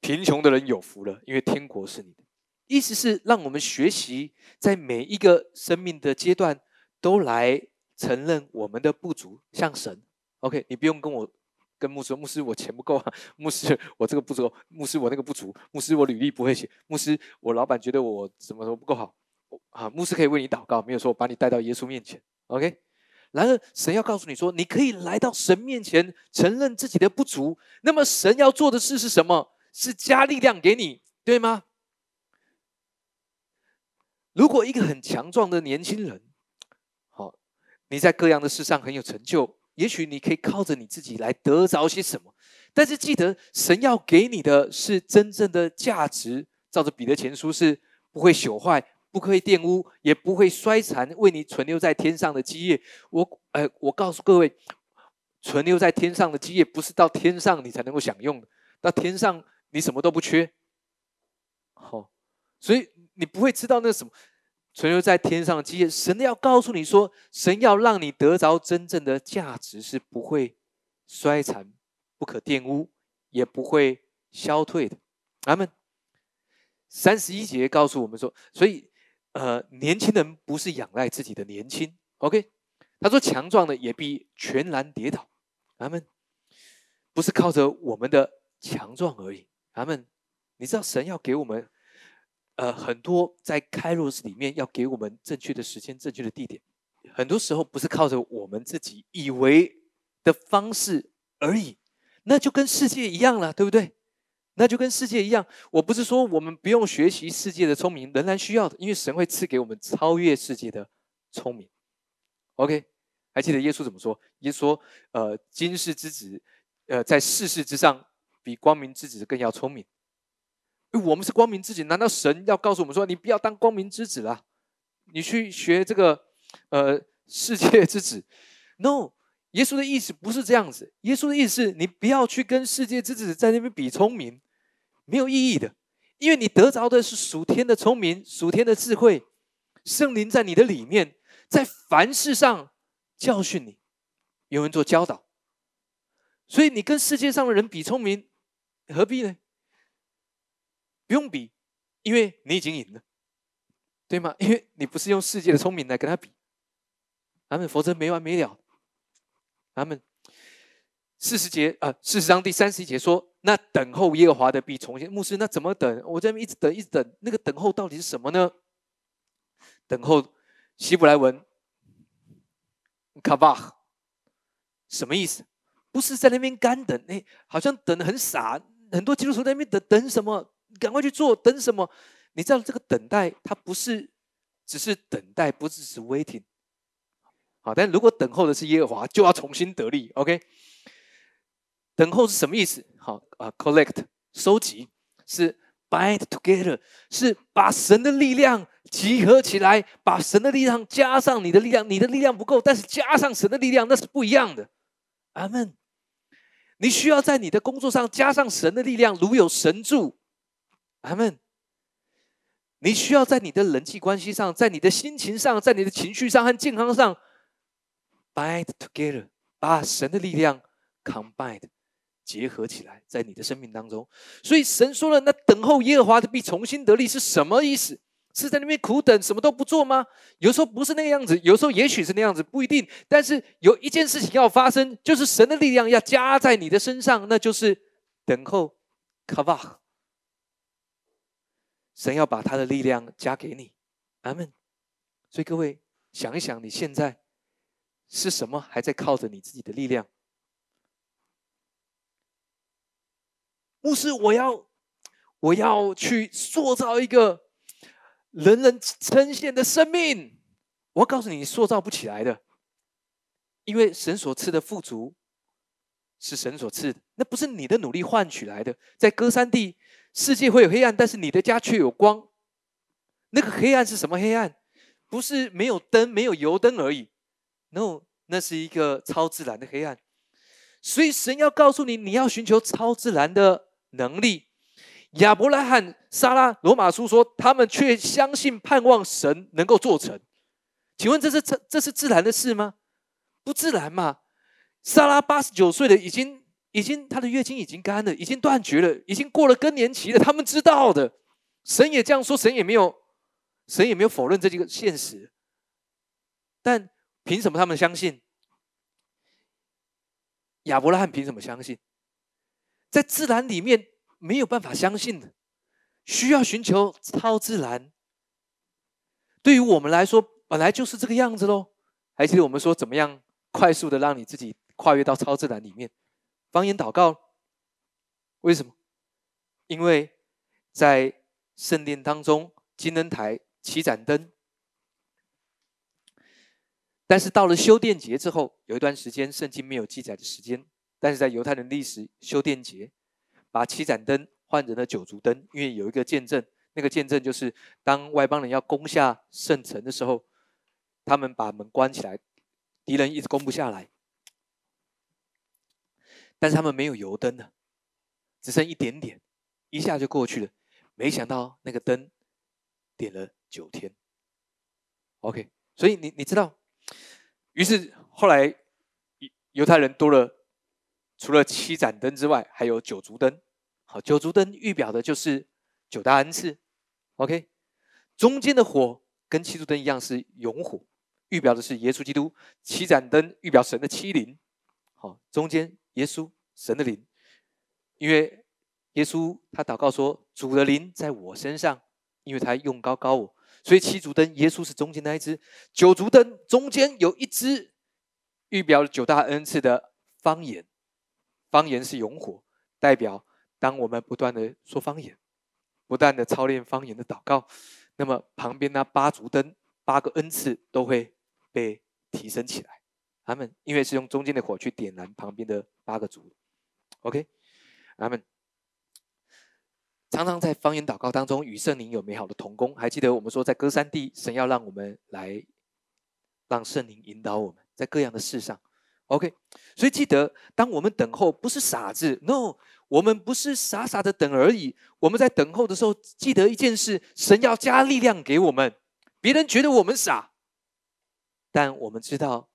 贫穷的人有福了，因为天国是你的。意思是让我们学习，在每一个生命的阶段，都来承认我们的不足，像神。OK，你不用跟我跟牧师说，牧师我钱不够啊，牧师我这个不足，牧师我那个不足，牧师我履历不会写，牧师我老板觉得我什么什么不够好。啊，牧师可以为你祷告，没有说我把你带到耶稣面前。OK，然而神要告诉你说，你可以来到神面前，承认自己的不足。那么神要做的事是什么？是加力量给你，对吗？如果一个很强壮的年轻人，好，你在各样的事上很有成就，也许你可以靠着你自己来得着些什么。但是记得，神要给你的是真正的价值。照着彼得前书，是不会朽坏、不会玷污、也不会衰残，为你存留在天上的基业。我，呃，我告诉各位，存留在天上的基业，不是到天上你才能够享用的，到天上。你什么都不缺，好，所以你不会知道那什么存留在天上的基业。神要告诉你说，神要让你得着真正的价值，是不会衰残、不可玷污，也不会消退的。阿门。三十一节告诉我们说，所以呃，年轻人不是仰赖自己的年轻，OK？他说，强壮的也必全然跌倒。阿门。不是靠着我们的强壮而已。他们，你知道神要给我们，呃，很多在开罗斯里面要给我们正确的时间、正确的地点。很多时候不是靠着我们自己以为的方式而已，那就跟世界一样了，对不对？那就跟世界一样。我不是说我们不用学习世界的聪明，仍然需要的，因为神会赐给我们超越世界的聪明。OK，还记得耶稣怎么说？耶稣说：“呃，今世之子，呃，在世事之上，比光明之子更要聪明。”我们是光明之子，难道神要告诉我们说：“你不要当光明之子了，你去学这个呃世界之子？”No，耶稣的意思不是这样子。耶稣的意思是你不要去跟世界之子在那边比聪明，没有意义的，因为你得着的是属天的聪明、属天的智慧，圣灵在你的里面。在凡事上教训你，有人做教导，所以你跟世界上的人比聪明，何必呢？不用比，因为你已经赢了，对吗？因为你不是用世界的聪明来跟他比，他们否则没完没了。他们四十节啊，四十章第三十一节说：“那等候耶和华的必重新。”牧师，那怎么等？我在那边一直等，一直等。那个等候到底是什么呢？等候。希伯来文卡巴什么意思？不是在那边干等，哎，好像等的很傻。很多基督徒在那边等等什么？赶快去做，等什么？你知道这个等待，它不是只是等待，不只是 waiting。好，但如果等候的是耶和华，就要重新得力。OK，等候是什么意思？好啊，collect 收集是 bind together，是把神的力量。集合起来，把神的力量加上你的力量。你的力量不够，但是加上神的力量，那是不一样的。阿门。你需要在你的工作上加上神的力量，如有神助。阿门。你需要在你的人际关系上，在你的心情上，在你的情绪上和健康上，bind together，把神的力量 combine 结合起来，在你的生命当中。所以神说了，那等候耶和华的必重新得力是什么意思？是在那边苦等，什么都不做吗？有时候不是那个样子，有时候也许是那样子，不一定。但是有一件事情要发生，就是神的力量要加在你的身上，那就是等候。卡巴，神要把他的力量加给你，阿门。所以各位想一想，你现在是什么还在靠着你自己的力量？牧师，我要我要去塑造一个。人人称羡的生命，我告诉你，塑造不起来的，因为神所赐的富足是神所赐的，那不是你的努力换取来的。在歌山地，世界会有黑暗，但是你的家却有光。那个黑暗是什么黑暗？不是没有灯、没有油灯而已。No，那是一个超自然的黑暗。所以神要告诉你，你要寻求超自然的能力。亚伯拉罕、撒拉，罗马书说，他们却相信、盼望神能够做成。请问这是这这是自然的事吗？不自然嘛！撒拉八十九岁了，已经已经她的月经已经干了，已经断绝了，已经过了更年期了。他们知道的，神也这样说，神也没有神也没有否认这几个现实。但凭什么他们相信？亚伯拉罕凭什么相信？在自然里面。没有办法相信的，需要寻求超自然。对于我们来说，本来就是这个样子喽。还记得我们说怎么样快速的让你自己跨越到超自然里面？方言祷告。为什么？因为在圣殿当中，金灯台七盏灯，但是到了修殿节之后，有一段时间圣经没有记载的时间，但是在犹太人历史修殿节。把七盏灯换成了九烛灯，因为有一个见证，那个见证就是当外邦人要攻下圣城的时候，他们把门关起来，敌人一直攻不下来，但是他们没有油灯了，只剩一点点，一下就过去了。没想到那个灯点了九天。OK，所以你你知道，于是后来犹太人多了。除了七盏灯之外，还有九烛灯。好，九烛灯预表的就是九大恩赐。OK，中间的火跟七烛灯一样是永火，预表的是耶稣基督。七盏灯预表神的七灵。好，中间耶稣神的灵，因为耶稣他祷告说：“主的灵在我身上，因为他用高高我，所以七烛灯，耶稣是中间那一只；九烛灯中间有一只，预表了九大恩赐的方言。方言是永火，代表当我们不断的说方言，不断的操练方言的祷告，那么旁边那八烛灯八个恩赐都会被提升起来。他们因为是用中间的火去点燃旁边的八个烛。OK，他们。常常在方言祷告当中与圣灵有美好的同工，还记得我们说在歌山地，神要让我们来让圣灵引导我们在各样的事上。OK，所以记得当我们等候，不是傻子，No，我们不是傻傻的等而已。我们在等候的时候，记得一件事：神要加力量给我们。别人觉得我们傻，但我们知道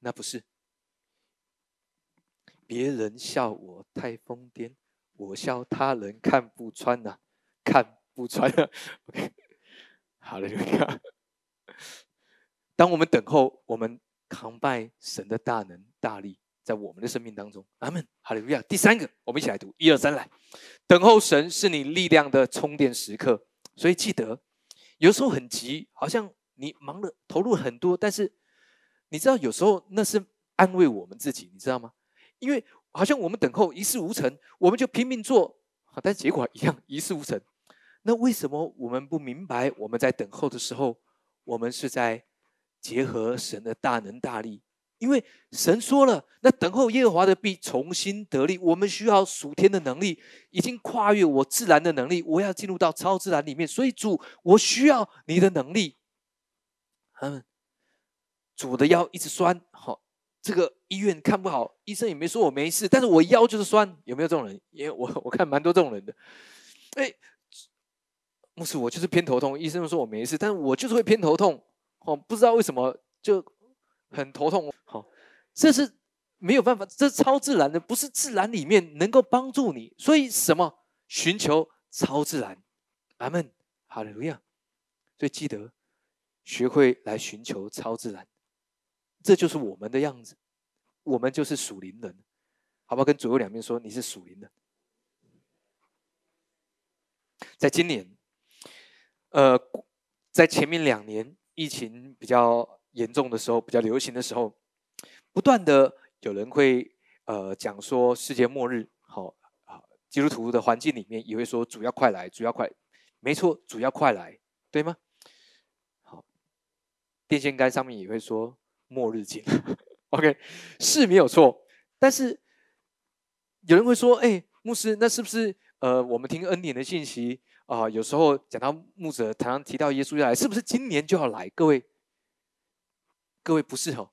那不是。别人笑我太疯癫。我笑他人看不穿呐，看不穿。OK，好了，就这样，当我们等候，我们扛拜神的大能大力，在我们的生命当中。阿门，哈利路亚。第三个，我们一起来读，一二三，来，等候神是你力量的充电时刻。所以记得，有时候很急，好像你忙了，投入很多，但是你知道，有时候那是安慰我们自己，你知道吗？因为。好像我们等候一事无成，我们就拼命做，但结果一样一事无成。那为什么我们不明白？我们在等候的时候，我们是在结合神的大能大力，因为神说了，那等候耶和华的必重新得力。我们需要属天的能力，已经跨越我自然的能力，我要进入到超自然里面。所以主，我需要你的能力。嗯，主的腰一直酸，好。这个医院看不好，医生也没说我没事，但是我腰就是酸，有没有这种人？因为我我看蛮多这种人的。哎，牧师，我就是偏头痛，医生说我没事，但是我就是会偏头痛，哦，不知道为什么就很头痛。好，这是没有办法，这是超自然的，不是自然里面能够帮助你。所以什么？寻求超自然。阿门，哈利路亚。所以记得学会来寻求超自然。这就是我们的样子，我们就是属灵人，好不好？跟左右两边说，你是属灵的。在今年，呃，在前面两年疫情比较严重的时候，比较流行的时候，不断的有人会呃讲说世界末日，好好，基督徒的环境里面也会说主要快来，主要快，没错，主要快来，对吗？好，电线杆上面也会说。末日近，OK，是没有错。但是有人会说：“哎，牧师，那是不是呃，我们听恩典的信息啊？有时候讲到牧者常常提到耶稣要来，是不是今年就要来？”各位，各位不是哦，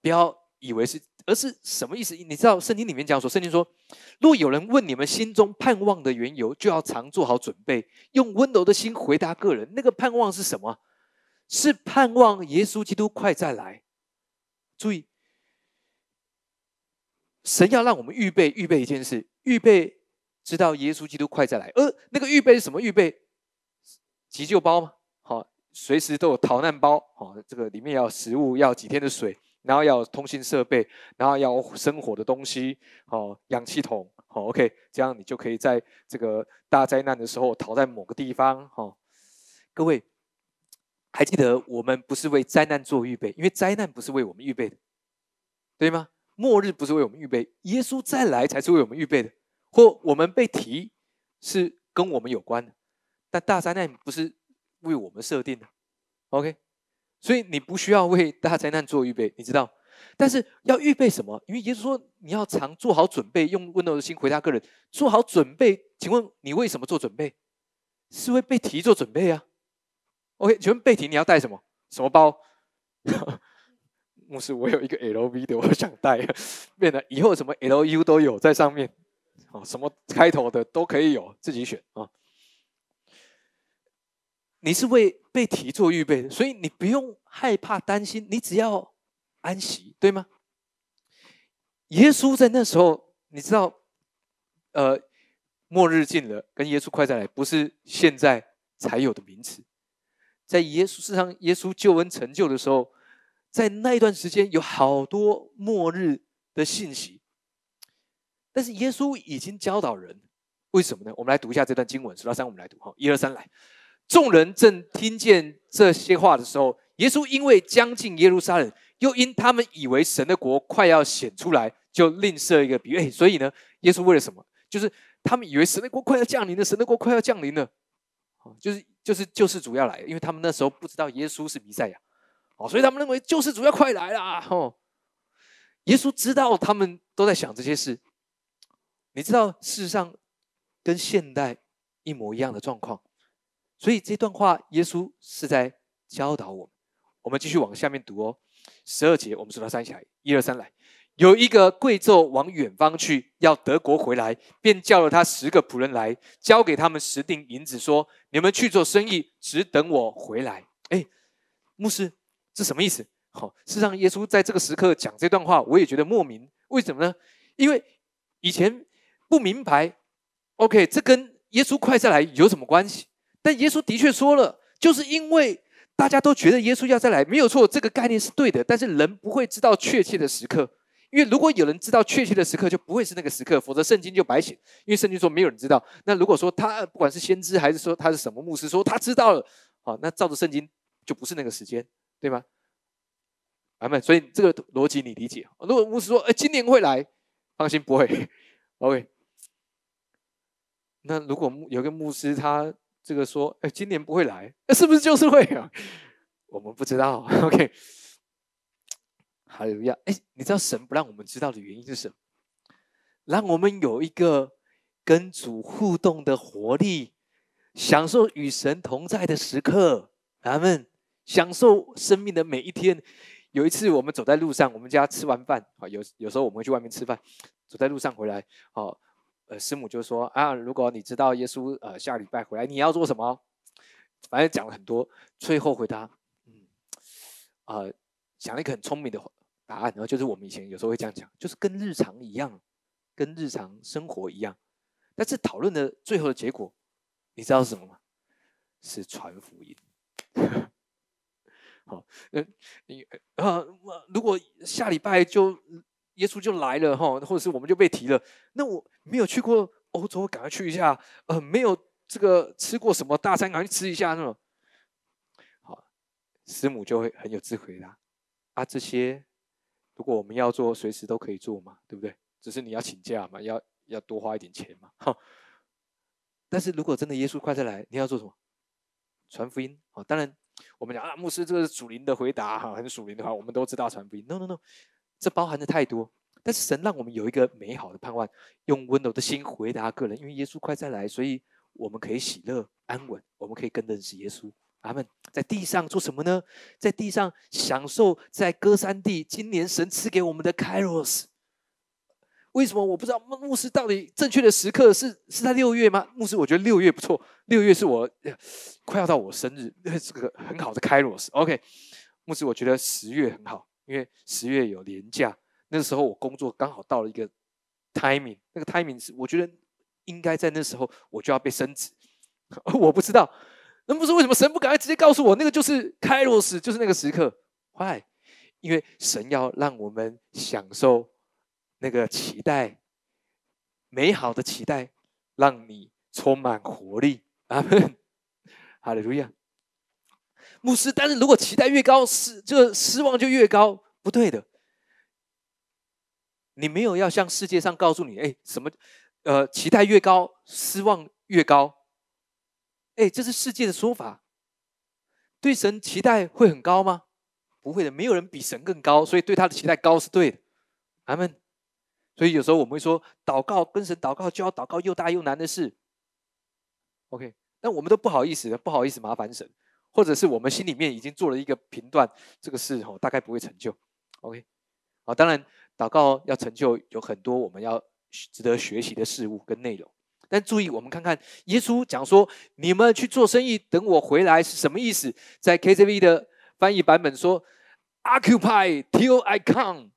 不要以为是，而是什么意思？你知道圣经里面讲说，圣经说：“若有人问你们心中盼望的缘由，就要常做好准备，用温柔的心回答个人。那个盼望是什么？”是盼望耶稣基督快再来。注意，神要让我们预备预备一件事，预备知道耶稣基督快再来。而那个预备是什么？预备急救包吗？好，随时都有逃难包。好，这个里面要食物，要几天的水，然后要通信设备，然后要生火的东西。好，氧气筒。好，OK，这样你就可以在这个大灾难的时候逃在某个地方。好，各位。还记得我们不是为灾难做预备，因为灾难不是为我们预备的，对吗？末日不是为我们预备，耶稣再来才是为我们预备的。或我们被提是跟我们有关的，但大灾难不是为我们设定的。OK，所以你不需要为大灾难做预备，你知道？但是要预备什么？因为耶稣说你要常做好准备，用温柔的心回答个人，做好准备。请问你为什么做准备？是为被提做准备啊？OK，请问被提你要带什么？什么包？牧师，我有一个 LV 的，我想带，变得以后什么 LU 都有在上面，哦，什么开头的都可以有，自己选啊。你是为被提做预备的，所以你不用害怕担心，你只要安息，对吗？耶稣在那时候，你知道，呃，末日近了，跟耶稣快再来，不是现在才有的名词。在耶稣世上，耶稣救恩成就的时候，在那一段时间有好多末日的信息，但是耶稣已经教导人，为什么呢？我们来读一下这段经文，数到三，我们来读哈，一二三来，众人正听见这些话的时候，耶稣因为将近耶路撒冷，又因他们以为神的国快要显出来，就另设一个比喻。所以呢，耶稣为了什么？就是他们以为神的国快要降临了，神的国快要降临了，就是就是救世主要来，因为他们那时候不知道耶稣是弥赛亚，哦，所以他们认为救世主要快来啦，哦。耶稣知道他们都在想这些事，你知道，事实上跟现代一模一样的状况，所以这段话耶稣是在教导我们。我们继续往下面读哦，十二节，我们数到三起来，一二三来。有一个贵胄往远方去，要德国回来，便叫了他十个仆人来，交给他们十锭银子，说：“你们去做生意，只等我回来。”哎，牧师，这什么意思？好，事实上，耶稣在这个时刻讲这段话，我也觉得莫名。为什么呢？因为以前不明白。OK，这跟耶稣快再来有什么关系？但耶稣的确说了，就是因为大家都觉得耶稣要再来，没有错，这个概念是对的。但是人不会知道确切的时刻，因为如果有人知道确切的时刻，就不会是那个时刻，否则圣经就白写。因为圣经说没有人知道。那如果说他不管是先知还是说他是什么牧师，说他知道了，好，那照着圣经就不是那个时间，对吗？阿门。所以这个逻辑你理解。如果牧师说：“哎，今年会来。”放心，不会。OK。那如果有个牧师他这个说：“哎，今年不会来。”那是不是就是会啊？我们不知道。OK。还有一样，哎，你知道神不让我们知道的原因是什么？让我们有一个跟主互动的活力，享受与神同在的时刻。阿们。享受生命的每一天。有一次，我们走在路上，我们家吃完饭啊，有有时候我们会去外面吃饭，走在路上回来，哦，呃，师母就说啊，如果你知道耶稣呃下礼拜回来，你要做什么？反正讲了很多，最后回答，嗯，啊，讲了一个很聪明的答案，然后就是我们以前有时候会这样讲，就是跟日常一样，跟日常生活一样，但是讨论的最后的结果，你知道是什么吗？是传福音。好，呃，你啊，如果下礼拜就耶稣就来了哈，或者是我们就被提了，那我没有去过欧洲，赶快去一下。呃，没有这个吃过什么大餐，赶快去吃一下那种。好，师母就会很有智慧啦啊，这些如果我们要做，随时都可以做嘛，对不对？只是你要请假嘛，要要多花一点钱嘛。哈，但是如果真的耶稣快再来，你要做什么？传福音。好，当然。我们讲啊，牧师，这个是属灵的回答哈，很属灵的话，我们都知道传福音。No，No，No，这包含的太多。但是神让我们有一个美好的盼望，用温柔的心回答个人，因为耶稣快再来，所以我们可以喜乐安稳，我们可以更认识耶稣。阿门。在地上做什么呢？在地上享受在歌山地今年神赐给我们的 Kairos。为什么我不知道牧师到底正确的时刻是是在六月吗？牧师，我觉得六月不错，六月是我快要到我生日，是个很好的开罗斯。OK，牧师，我觉得十月很好，因为十月有年假，那时候我工作刚好到了一个 timing，那个 timing 是我觉得应该在那时候我就要被升职，我不知道，那不是为什么神不赶快直接告诉我，那个就是开罗时，就是那个时刻？Why？因为神要让我们享受。那个期待，美好的期待，让你充满活力。阿门，哈利路亚。牧师，但是如果期待越高，失这个失望就越高，不对的。你没有要向世界上告诉你，哎，什么？呃，期待越高，失望越高。哎，这是世界的说法。对神期待会很高吗？不会的，没有人比神更高，所以对他的期待高是对的。阿门。所以有时候我们会说，祷告跟神祷告就要祷告又大又难的事。OK，但我们都不好意思，不好意思麻烦神，或者是我们心里面已经做了一个评断，这个事哦大概不会成就。OK，好，当然祷告要成就有很多我们要值得学习的事物跟内容。但注意，我们看看耶稣讲说，你们去做生意，等我回来是什么意思？在 KJV 的翻译版本说，Occupy till I come，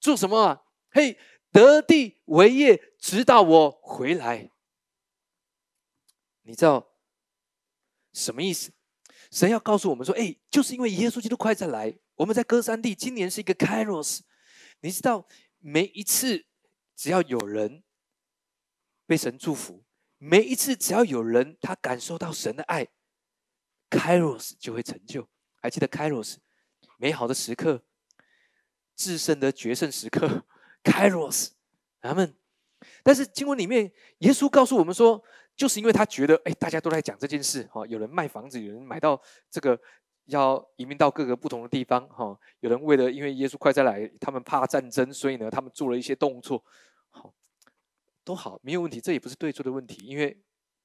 做什么？嘿。得地为业，直到我回来。你知道什么意思？神要告诉我们说：“哎，就是因为耶稣基督快再来，我们在歌山地，今年是一个 Kairos。你知道，每一次只要有人被神祝福，每一次只要有人他感受到神的爱，Kairos 就会成就。还记得 Kairos 美好的时刻，制胜的决胜时刻，Kairos，他们。但是经文里面，耶稣告诉我们说，就是因为他觉得，哎，大家都在讲这件事，哈，有人卖房子，有人买到这个要移民到各个不同的地方，哈，有人为了因为耶稣快再来，他们怕战争，所以呢，他们做了一些动作，好，都好，没有问题，这也不是对错的问题，因为，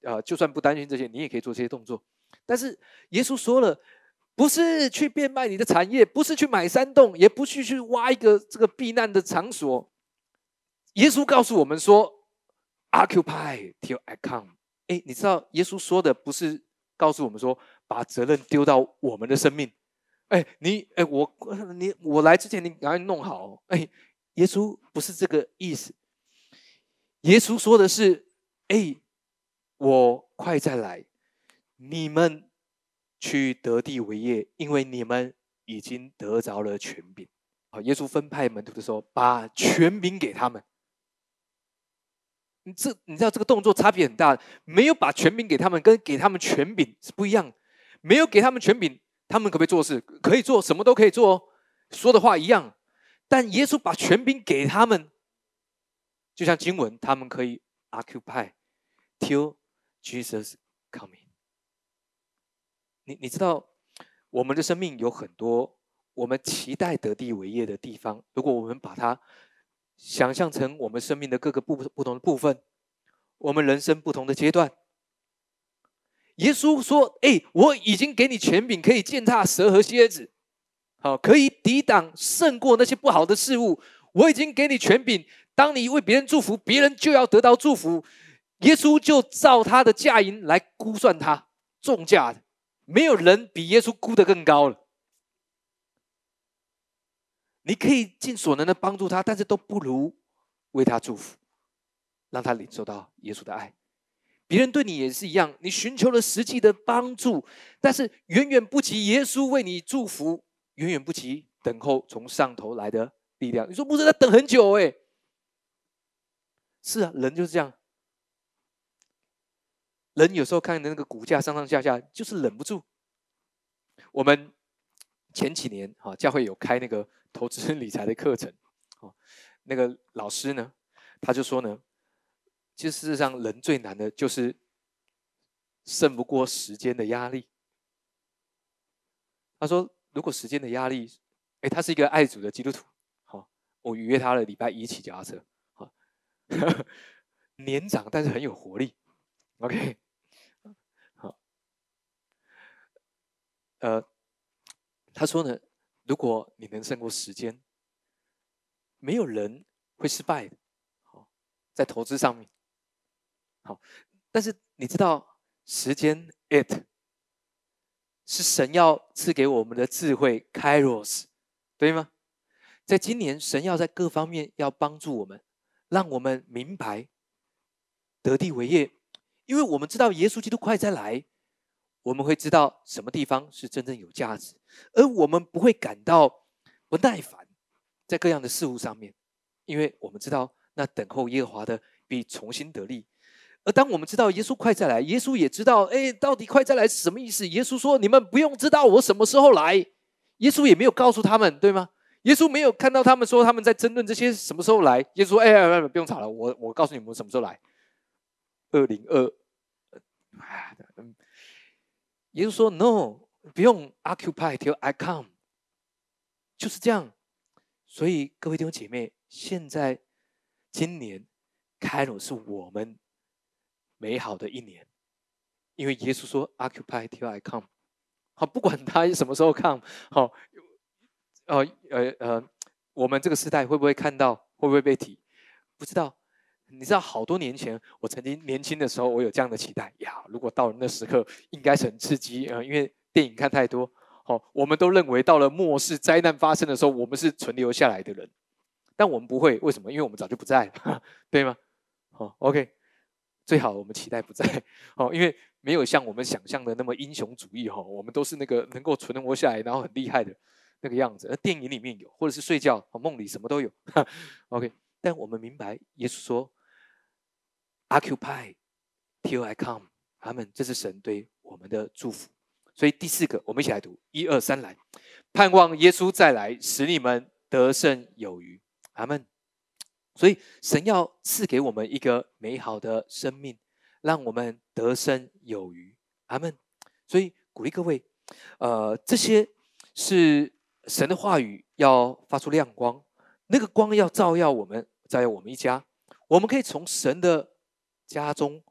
呃，就算不担心这些，你也可以做这些动作。但是耶稣说了，不是去变卖你的产业，不是去买山洞，也不是去挖一个这个避难的场所。耶稣告诉我们说：“Occupy till I come。”哎，你知道耶稣说的不是告诉我们说把责任丢到我们的生命。哎，你哎我你我来之前你赶快弄好。哎，耶稣不是这个意思。耶稣说的是：“哎，我快再来，你们去得地为业，因为你们已经得着了权柄。”好，耶稣分派门徒的时候，把权柄给他们。你这你知道这个动作差别很大，没有把权柄给他们，跟给他们权柄是不一样。没有给他们权柄，他们可不可以做事？可以做，什么都可以做哦，说的话一样。但耶稣把权柄给他们，就像经文，他们可以 occupy till Jesus coming。你你知道，我们的生命有很多我们期待得地为业的地方，如果我们把它。想象成我们生命的各个部不同的部分，我们人生不同的阶段。耶稣说：“哎，我已经给你权柄，可以践踏蛇和蝎子，好，可以抵挡胜过那些不好的事物。我已经给你权柄，当你为别人祝福，别人就要得到祝福。耶稣就照他的价银来估算他重价的，没有人比耶稣估的更高了。”你可以尽所能的帮助他，但是都不如为他祝福，让他领受到耶稣的爱。别人对你也是一样，你寻求了实际的帮助，但是远远不及耶稣为你祝福，远远不及等候从上头来的力量。你说不是在等很久哎？是啊，人就是这样。人有时候看的那个股价上上下下，就是忍不住。我们前几年哈教会有开那个。投资理财的课程，哦，那个老师呢，他就说呢，其实事实上人最难的就是胜不过时间的压力。他说，如果时间的压力，哎，他是一个爱主的基督徒，好，我约他了礼拜一起脚踏车，好，年长但是很有活力，OK，好，呃，他说呢。如果你能胜过时间，没有人会失败的。好，在投资上面，好，但是你知道，时间 it 是神要赐给我们的智慧 Kairos，对吗？在今年，神要在各方面要帮助我们，让我们明白得地为业，因为我们知道耶稣基督快再来。我们会知道什么地方是真正有价值，而我们不会感到不耐烦在各样的事物上面，因为我们知道那等候耶和华的必重新得力。而当我们知道耶稣快再来，耶稣也知道，哎，到底快再来是什么意思？耶稣说：“你们不用知道我什么时候来。”耶稣也没有告诉他们，对吗？耶稣没有看到他们说他们在争论这些什么时候来。耶稣说：“哎，不用吵了，我我告诉你们什么时候来。”二零二，嗯。耶稣说：“No，不用 occupy till I come。”就是这样。所以各位弟兄姐妹，现在今年开罗是我们美好的一年，因为耶稣说 “occupy till I come”。好，不管他什么时候 come，好，呃呃呃，我们这个时代会不会看到？会不会被提？不知道。你知道，好多年前，我曾经年轻的时候，我有这样的期待呀。如果到了那时刻，应该是很刺激啊，因为电影看太多。好，我们都认为到了末世灾难发生的时候，我们是存留下来的人，但我们不会。为什么？因为我们早就不在了，对吗？好，OK，最好我们期待不在。好，因为没有像我们想象的那么英雄主义哈。我们都是那个能够存活下来，然后很厉害的那个样子。那电影里面有，或者是睡觉、梦里什么都有。OK，但我们明白，耶稣说。Occupy till I come，他们这是神对我们的祝福，所以第四个，我们一起来读，一二三，来，盼望耶稣再来，使你们得胜有余。阿门。所以神要赐给我们一个美好的生命，让我们得胜有余。阿门。所以鼓励各位，呃，这些是神的话语要发出亮光，那个光要照耀我们，照耀我们一家。我们可以从神的家中，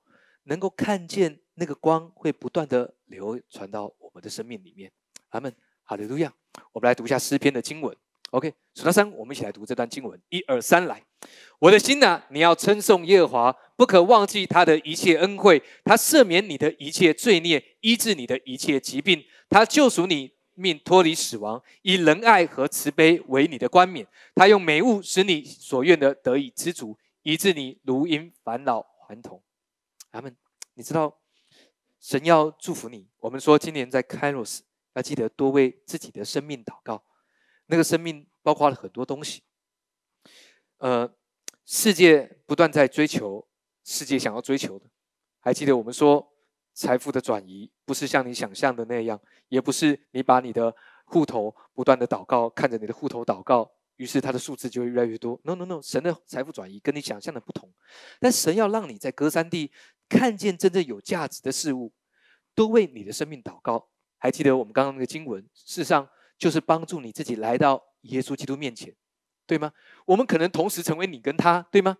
能够看见那个光会不断的流传到我们的生命里面。阿门。好的，路亚。我们来读一下诗篇的经文。OK，数到三，我们一起来读这段经文。一二三，来。我的心呐，你要称颂耶和华，不可忘记他的一切恩惠。他赦免你的一切罪孽，医治你的一切疾病。他救赎你命脱离死亡，以仁爱和慈悲为你的冠冕。他用美物使你所愿的得以知足，以致你如因烦恼还童。阿门。你知道神要祝福你。我们说今年在开罗斯，要记得多为自己的生命祷告。那个生命包括了很多东西。呃，世界不断在追求世界想要追求的。还记得我们说财富的转移，不是像你想象的那样，也不是你把你的户头不断的祷告，看着你的户头祷告，于是它的数字就会越来越多。No No No，神的财富转移跟你想象的不同。但神要让你在隔山地看见真正有价值的事物，都为你的生命祷告。还记得我们刚刚那个经文，事实上就是帮助你自己来到耶稣基督面前。对吗？我们可能同时成为你跟他，对吗？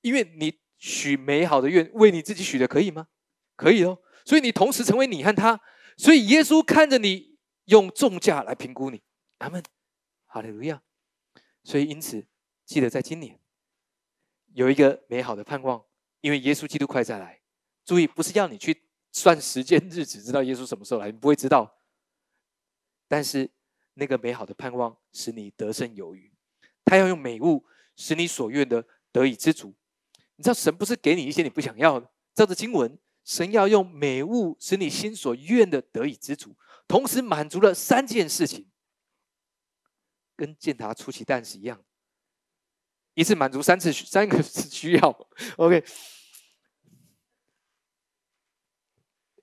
因为你许美好的愿，为你自己许的，可以吗？可以哦。所以你同时成为你和他，所以耶稣看着你，用重价来评估你。阿门，哈利路亚。所以因此，记得在今年有一个美好的盼望，因为耶稣基督快再来。注意，不是要你去算时间日子，知道耶稣什么时候来，你不会知道。但是那个美好的盼望，使你得胜有余。他要用美物使你所愿的得以知足。你知道神不是给你一些你不想要的。照着经文，神要用美物使你心所愿的得以知足，同时满足了三件事情，跟建塔出奇蛋是一样，一次满足三次三个是需要。OK，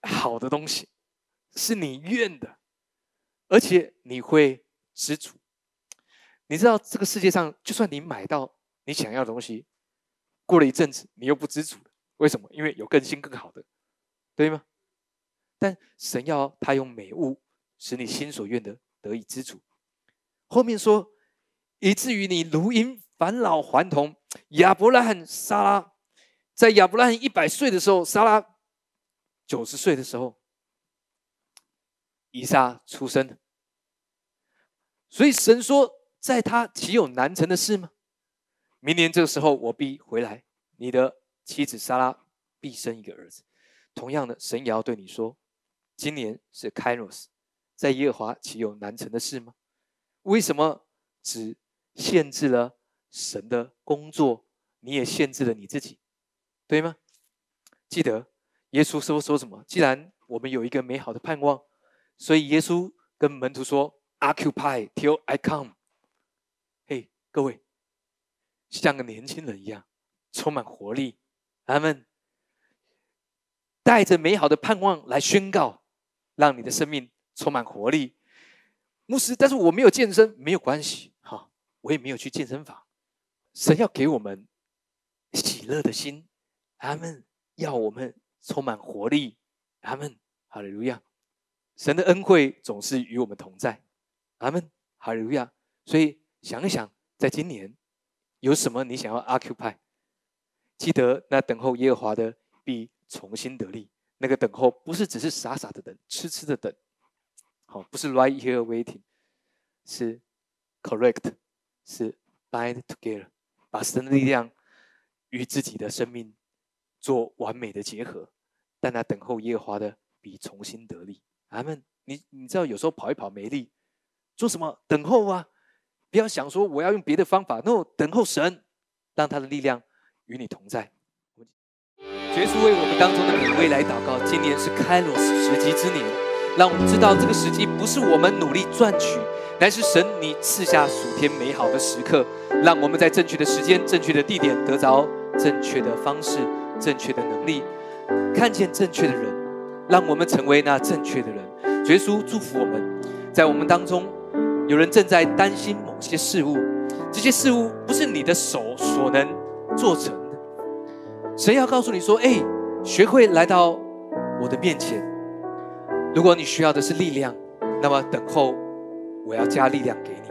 好的东西是你愿的，而且你会知足。你知道这个世界上，就算你买到你想要的东西，过了一阵子你又不知足为什么？因为有更新更好的，对吗？但神要他用美物使你心所愿的得以知足。后面说，以至于你如因返老还童。亚伯拉罕、撒拉，在亚伯拉罕一百岁的时候，撒拉九十岁的时候，以撒出生。所以神说。在他岂有难成的事吗？明年这个时候我必回来，你的妻子莎拉必生一个儿子。同样的，神也要对你说：今年是开罗斯，在耶和华岂有难成的事吗？为什么只限制了神的工作，你也限制了你自己，对吗？记得耶稣说说什么？既然我们有一个美好的盼望，所以耶稣跟门徒说：“Occupy till I come。”嘿各位，像个年轻人一样，充满活力。他们带着美好的盼望来宣告，让你的生命充满活力。牧师，但是我没有健身，没有关系，哈，我也没有去健身房。神要给我们喜乐的心，他们要我们充满活力。他们哈利路亚，神的恩惠总是与我们同在。阿门，哈利路亚。所以想一想。在今年，有什么你想要 occupy？记得那等候耶和华的必重新得力。那个等候不是只是傻傻的等、痴痴的等，好，不是 right here waiting，是 correct，是 bind together，把神的力量与自己的生命做完美的结合。但那等候耶和华的必重新得力。阿门。你你知道有时候跑一跑没力，做什么等候啊？不要想说我要用别的方法，no，等候神，让他的力量与你同在。耶稣为我们当中的每位来祷告。今年是开罗斯时机之年，让我们知道这个时机不是我们努力赚取，乃是神你赐下属天美好的时刻，让我们在正确的时间、正确的地点得着正确的方式、正确的能力，看见正确的人，让我们成为那正确的人。耶稣祝福我们，在我们当中，有人正在担心某些事物，这些事物不是你的手所能做成的。神要告诉你说：“哎，学会来到我的面前。如果你需要的是力量，那么等候，我要加力量给你。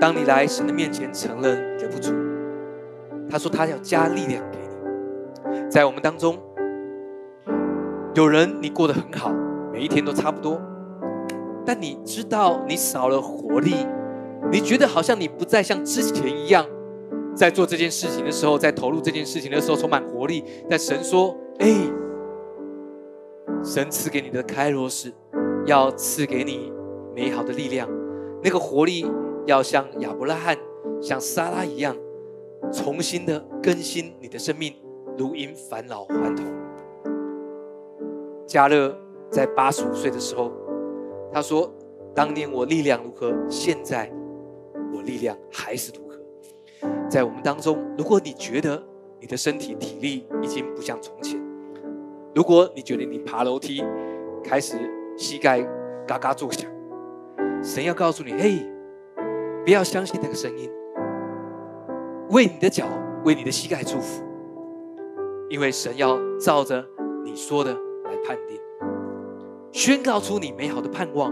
当你来神的面前承认你的不足，他说他要加力量给你。在我们当中。”有人你过得很好，每一天都差不多，但你知道你少了活力，你觉得好像你不再像之前一样，在做这件事情的时候，在投入这件事情的时候充满活力。但神说：“哎，神赐给你的开罗是，要赐给你美好的力量，那个活力要像亚伯拉罕、像撒拉一样，重新的更新你的生命，如因返老还童。”加勒在八十五岁的时候，他说：“当年我力量如何，现在我力量还是如何。”在我们当中，如果你觉得你的身体体力已经不像从前，如果你觉得你爬楼梯开始膝盖嘎嘎作响，神要告诉你：“嘿，不要相信那个声音，为你的脚、为你的膝盖祝福，因为神要照着你说的来。”判定，宣告出你美好的盼望，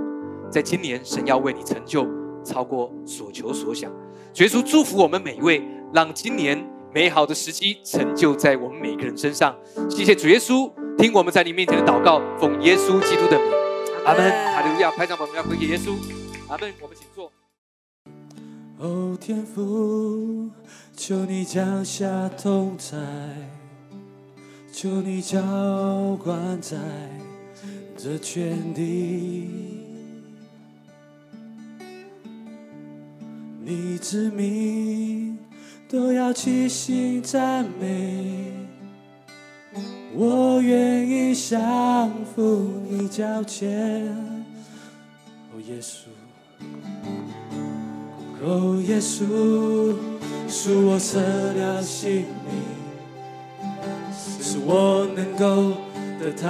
在今年，神要为你成就超过所求所想。耶稣祝福我们每一位，让今年美好的时机成就在我们每一个人身上。谢谢主耶稣，听我们在你面前的祷告，奉耶稣基督的名，阿门。哈利路亚！拍掌把荣耀归给耶稣，阿门。我们请坐。哦，天父，求你降下同在。求你浇灌在这全地，你之名都要齐心赞美。我愿意降服你脚前，哦耶稣，哦耶稣，恕我舍掉性命。使我能够得他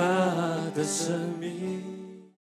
的生命。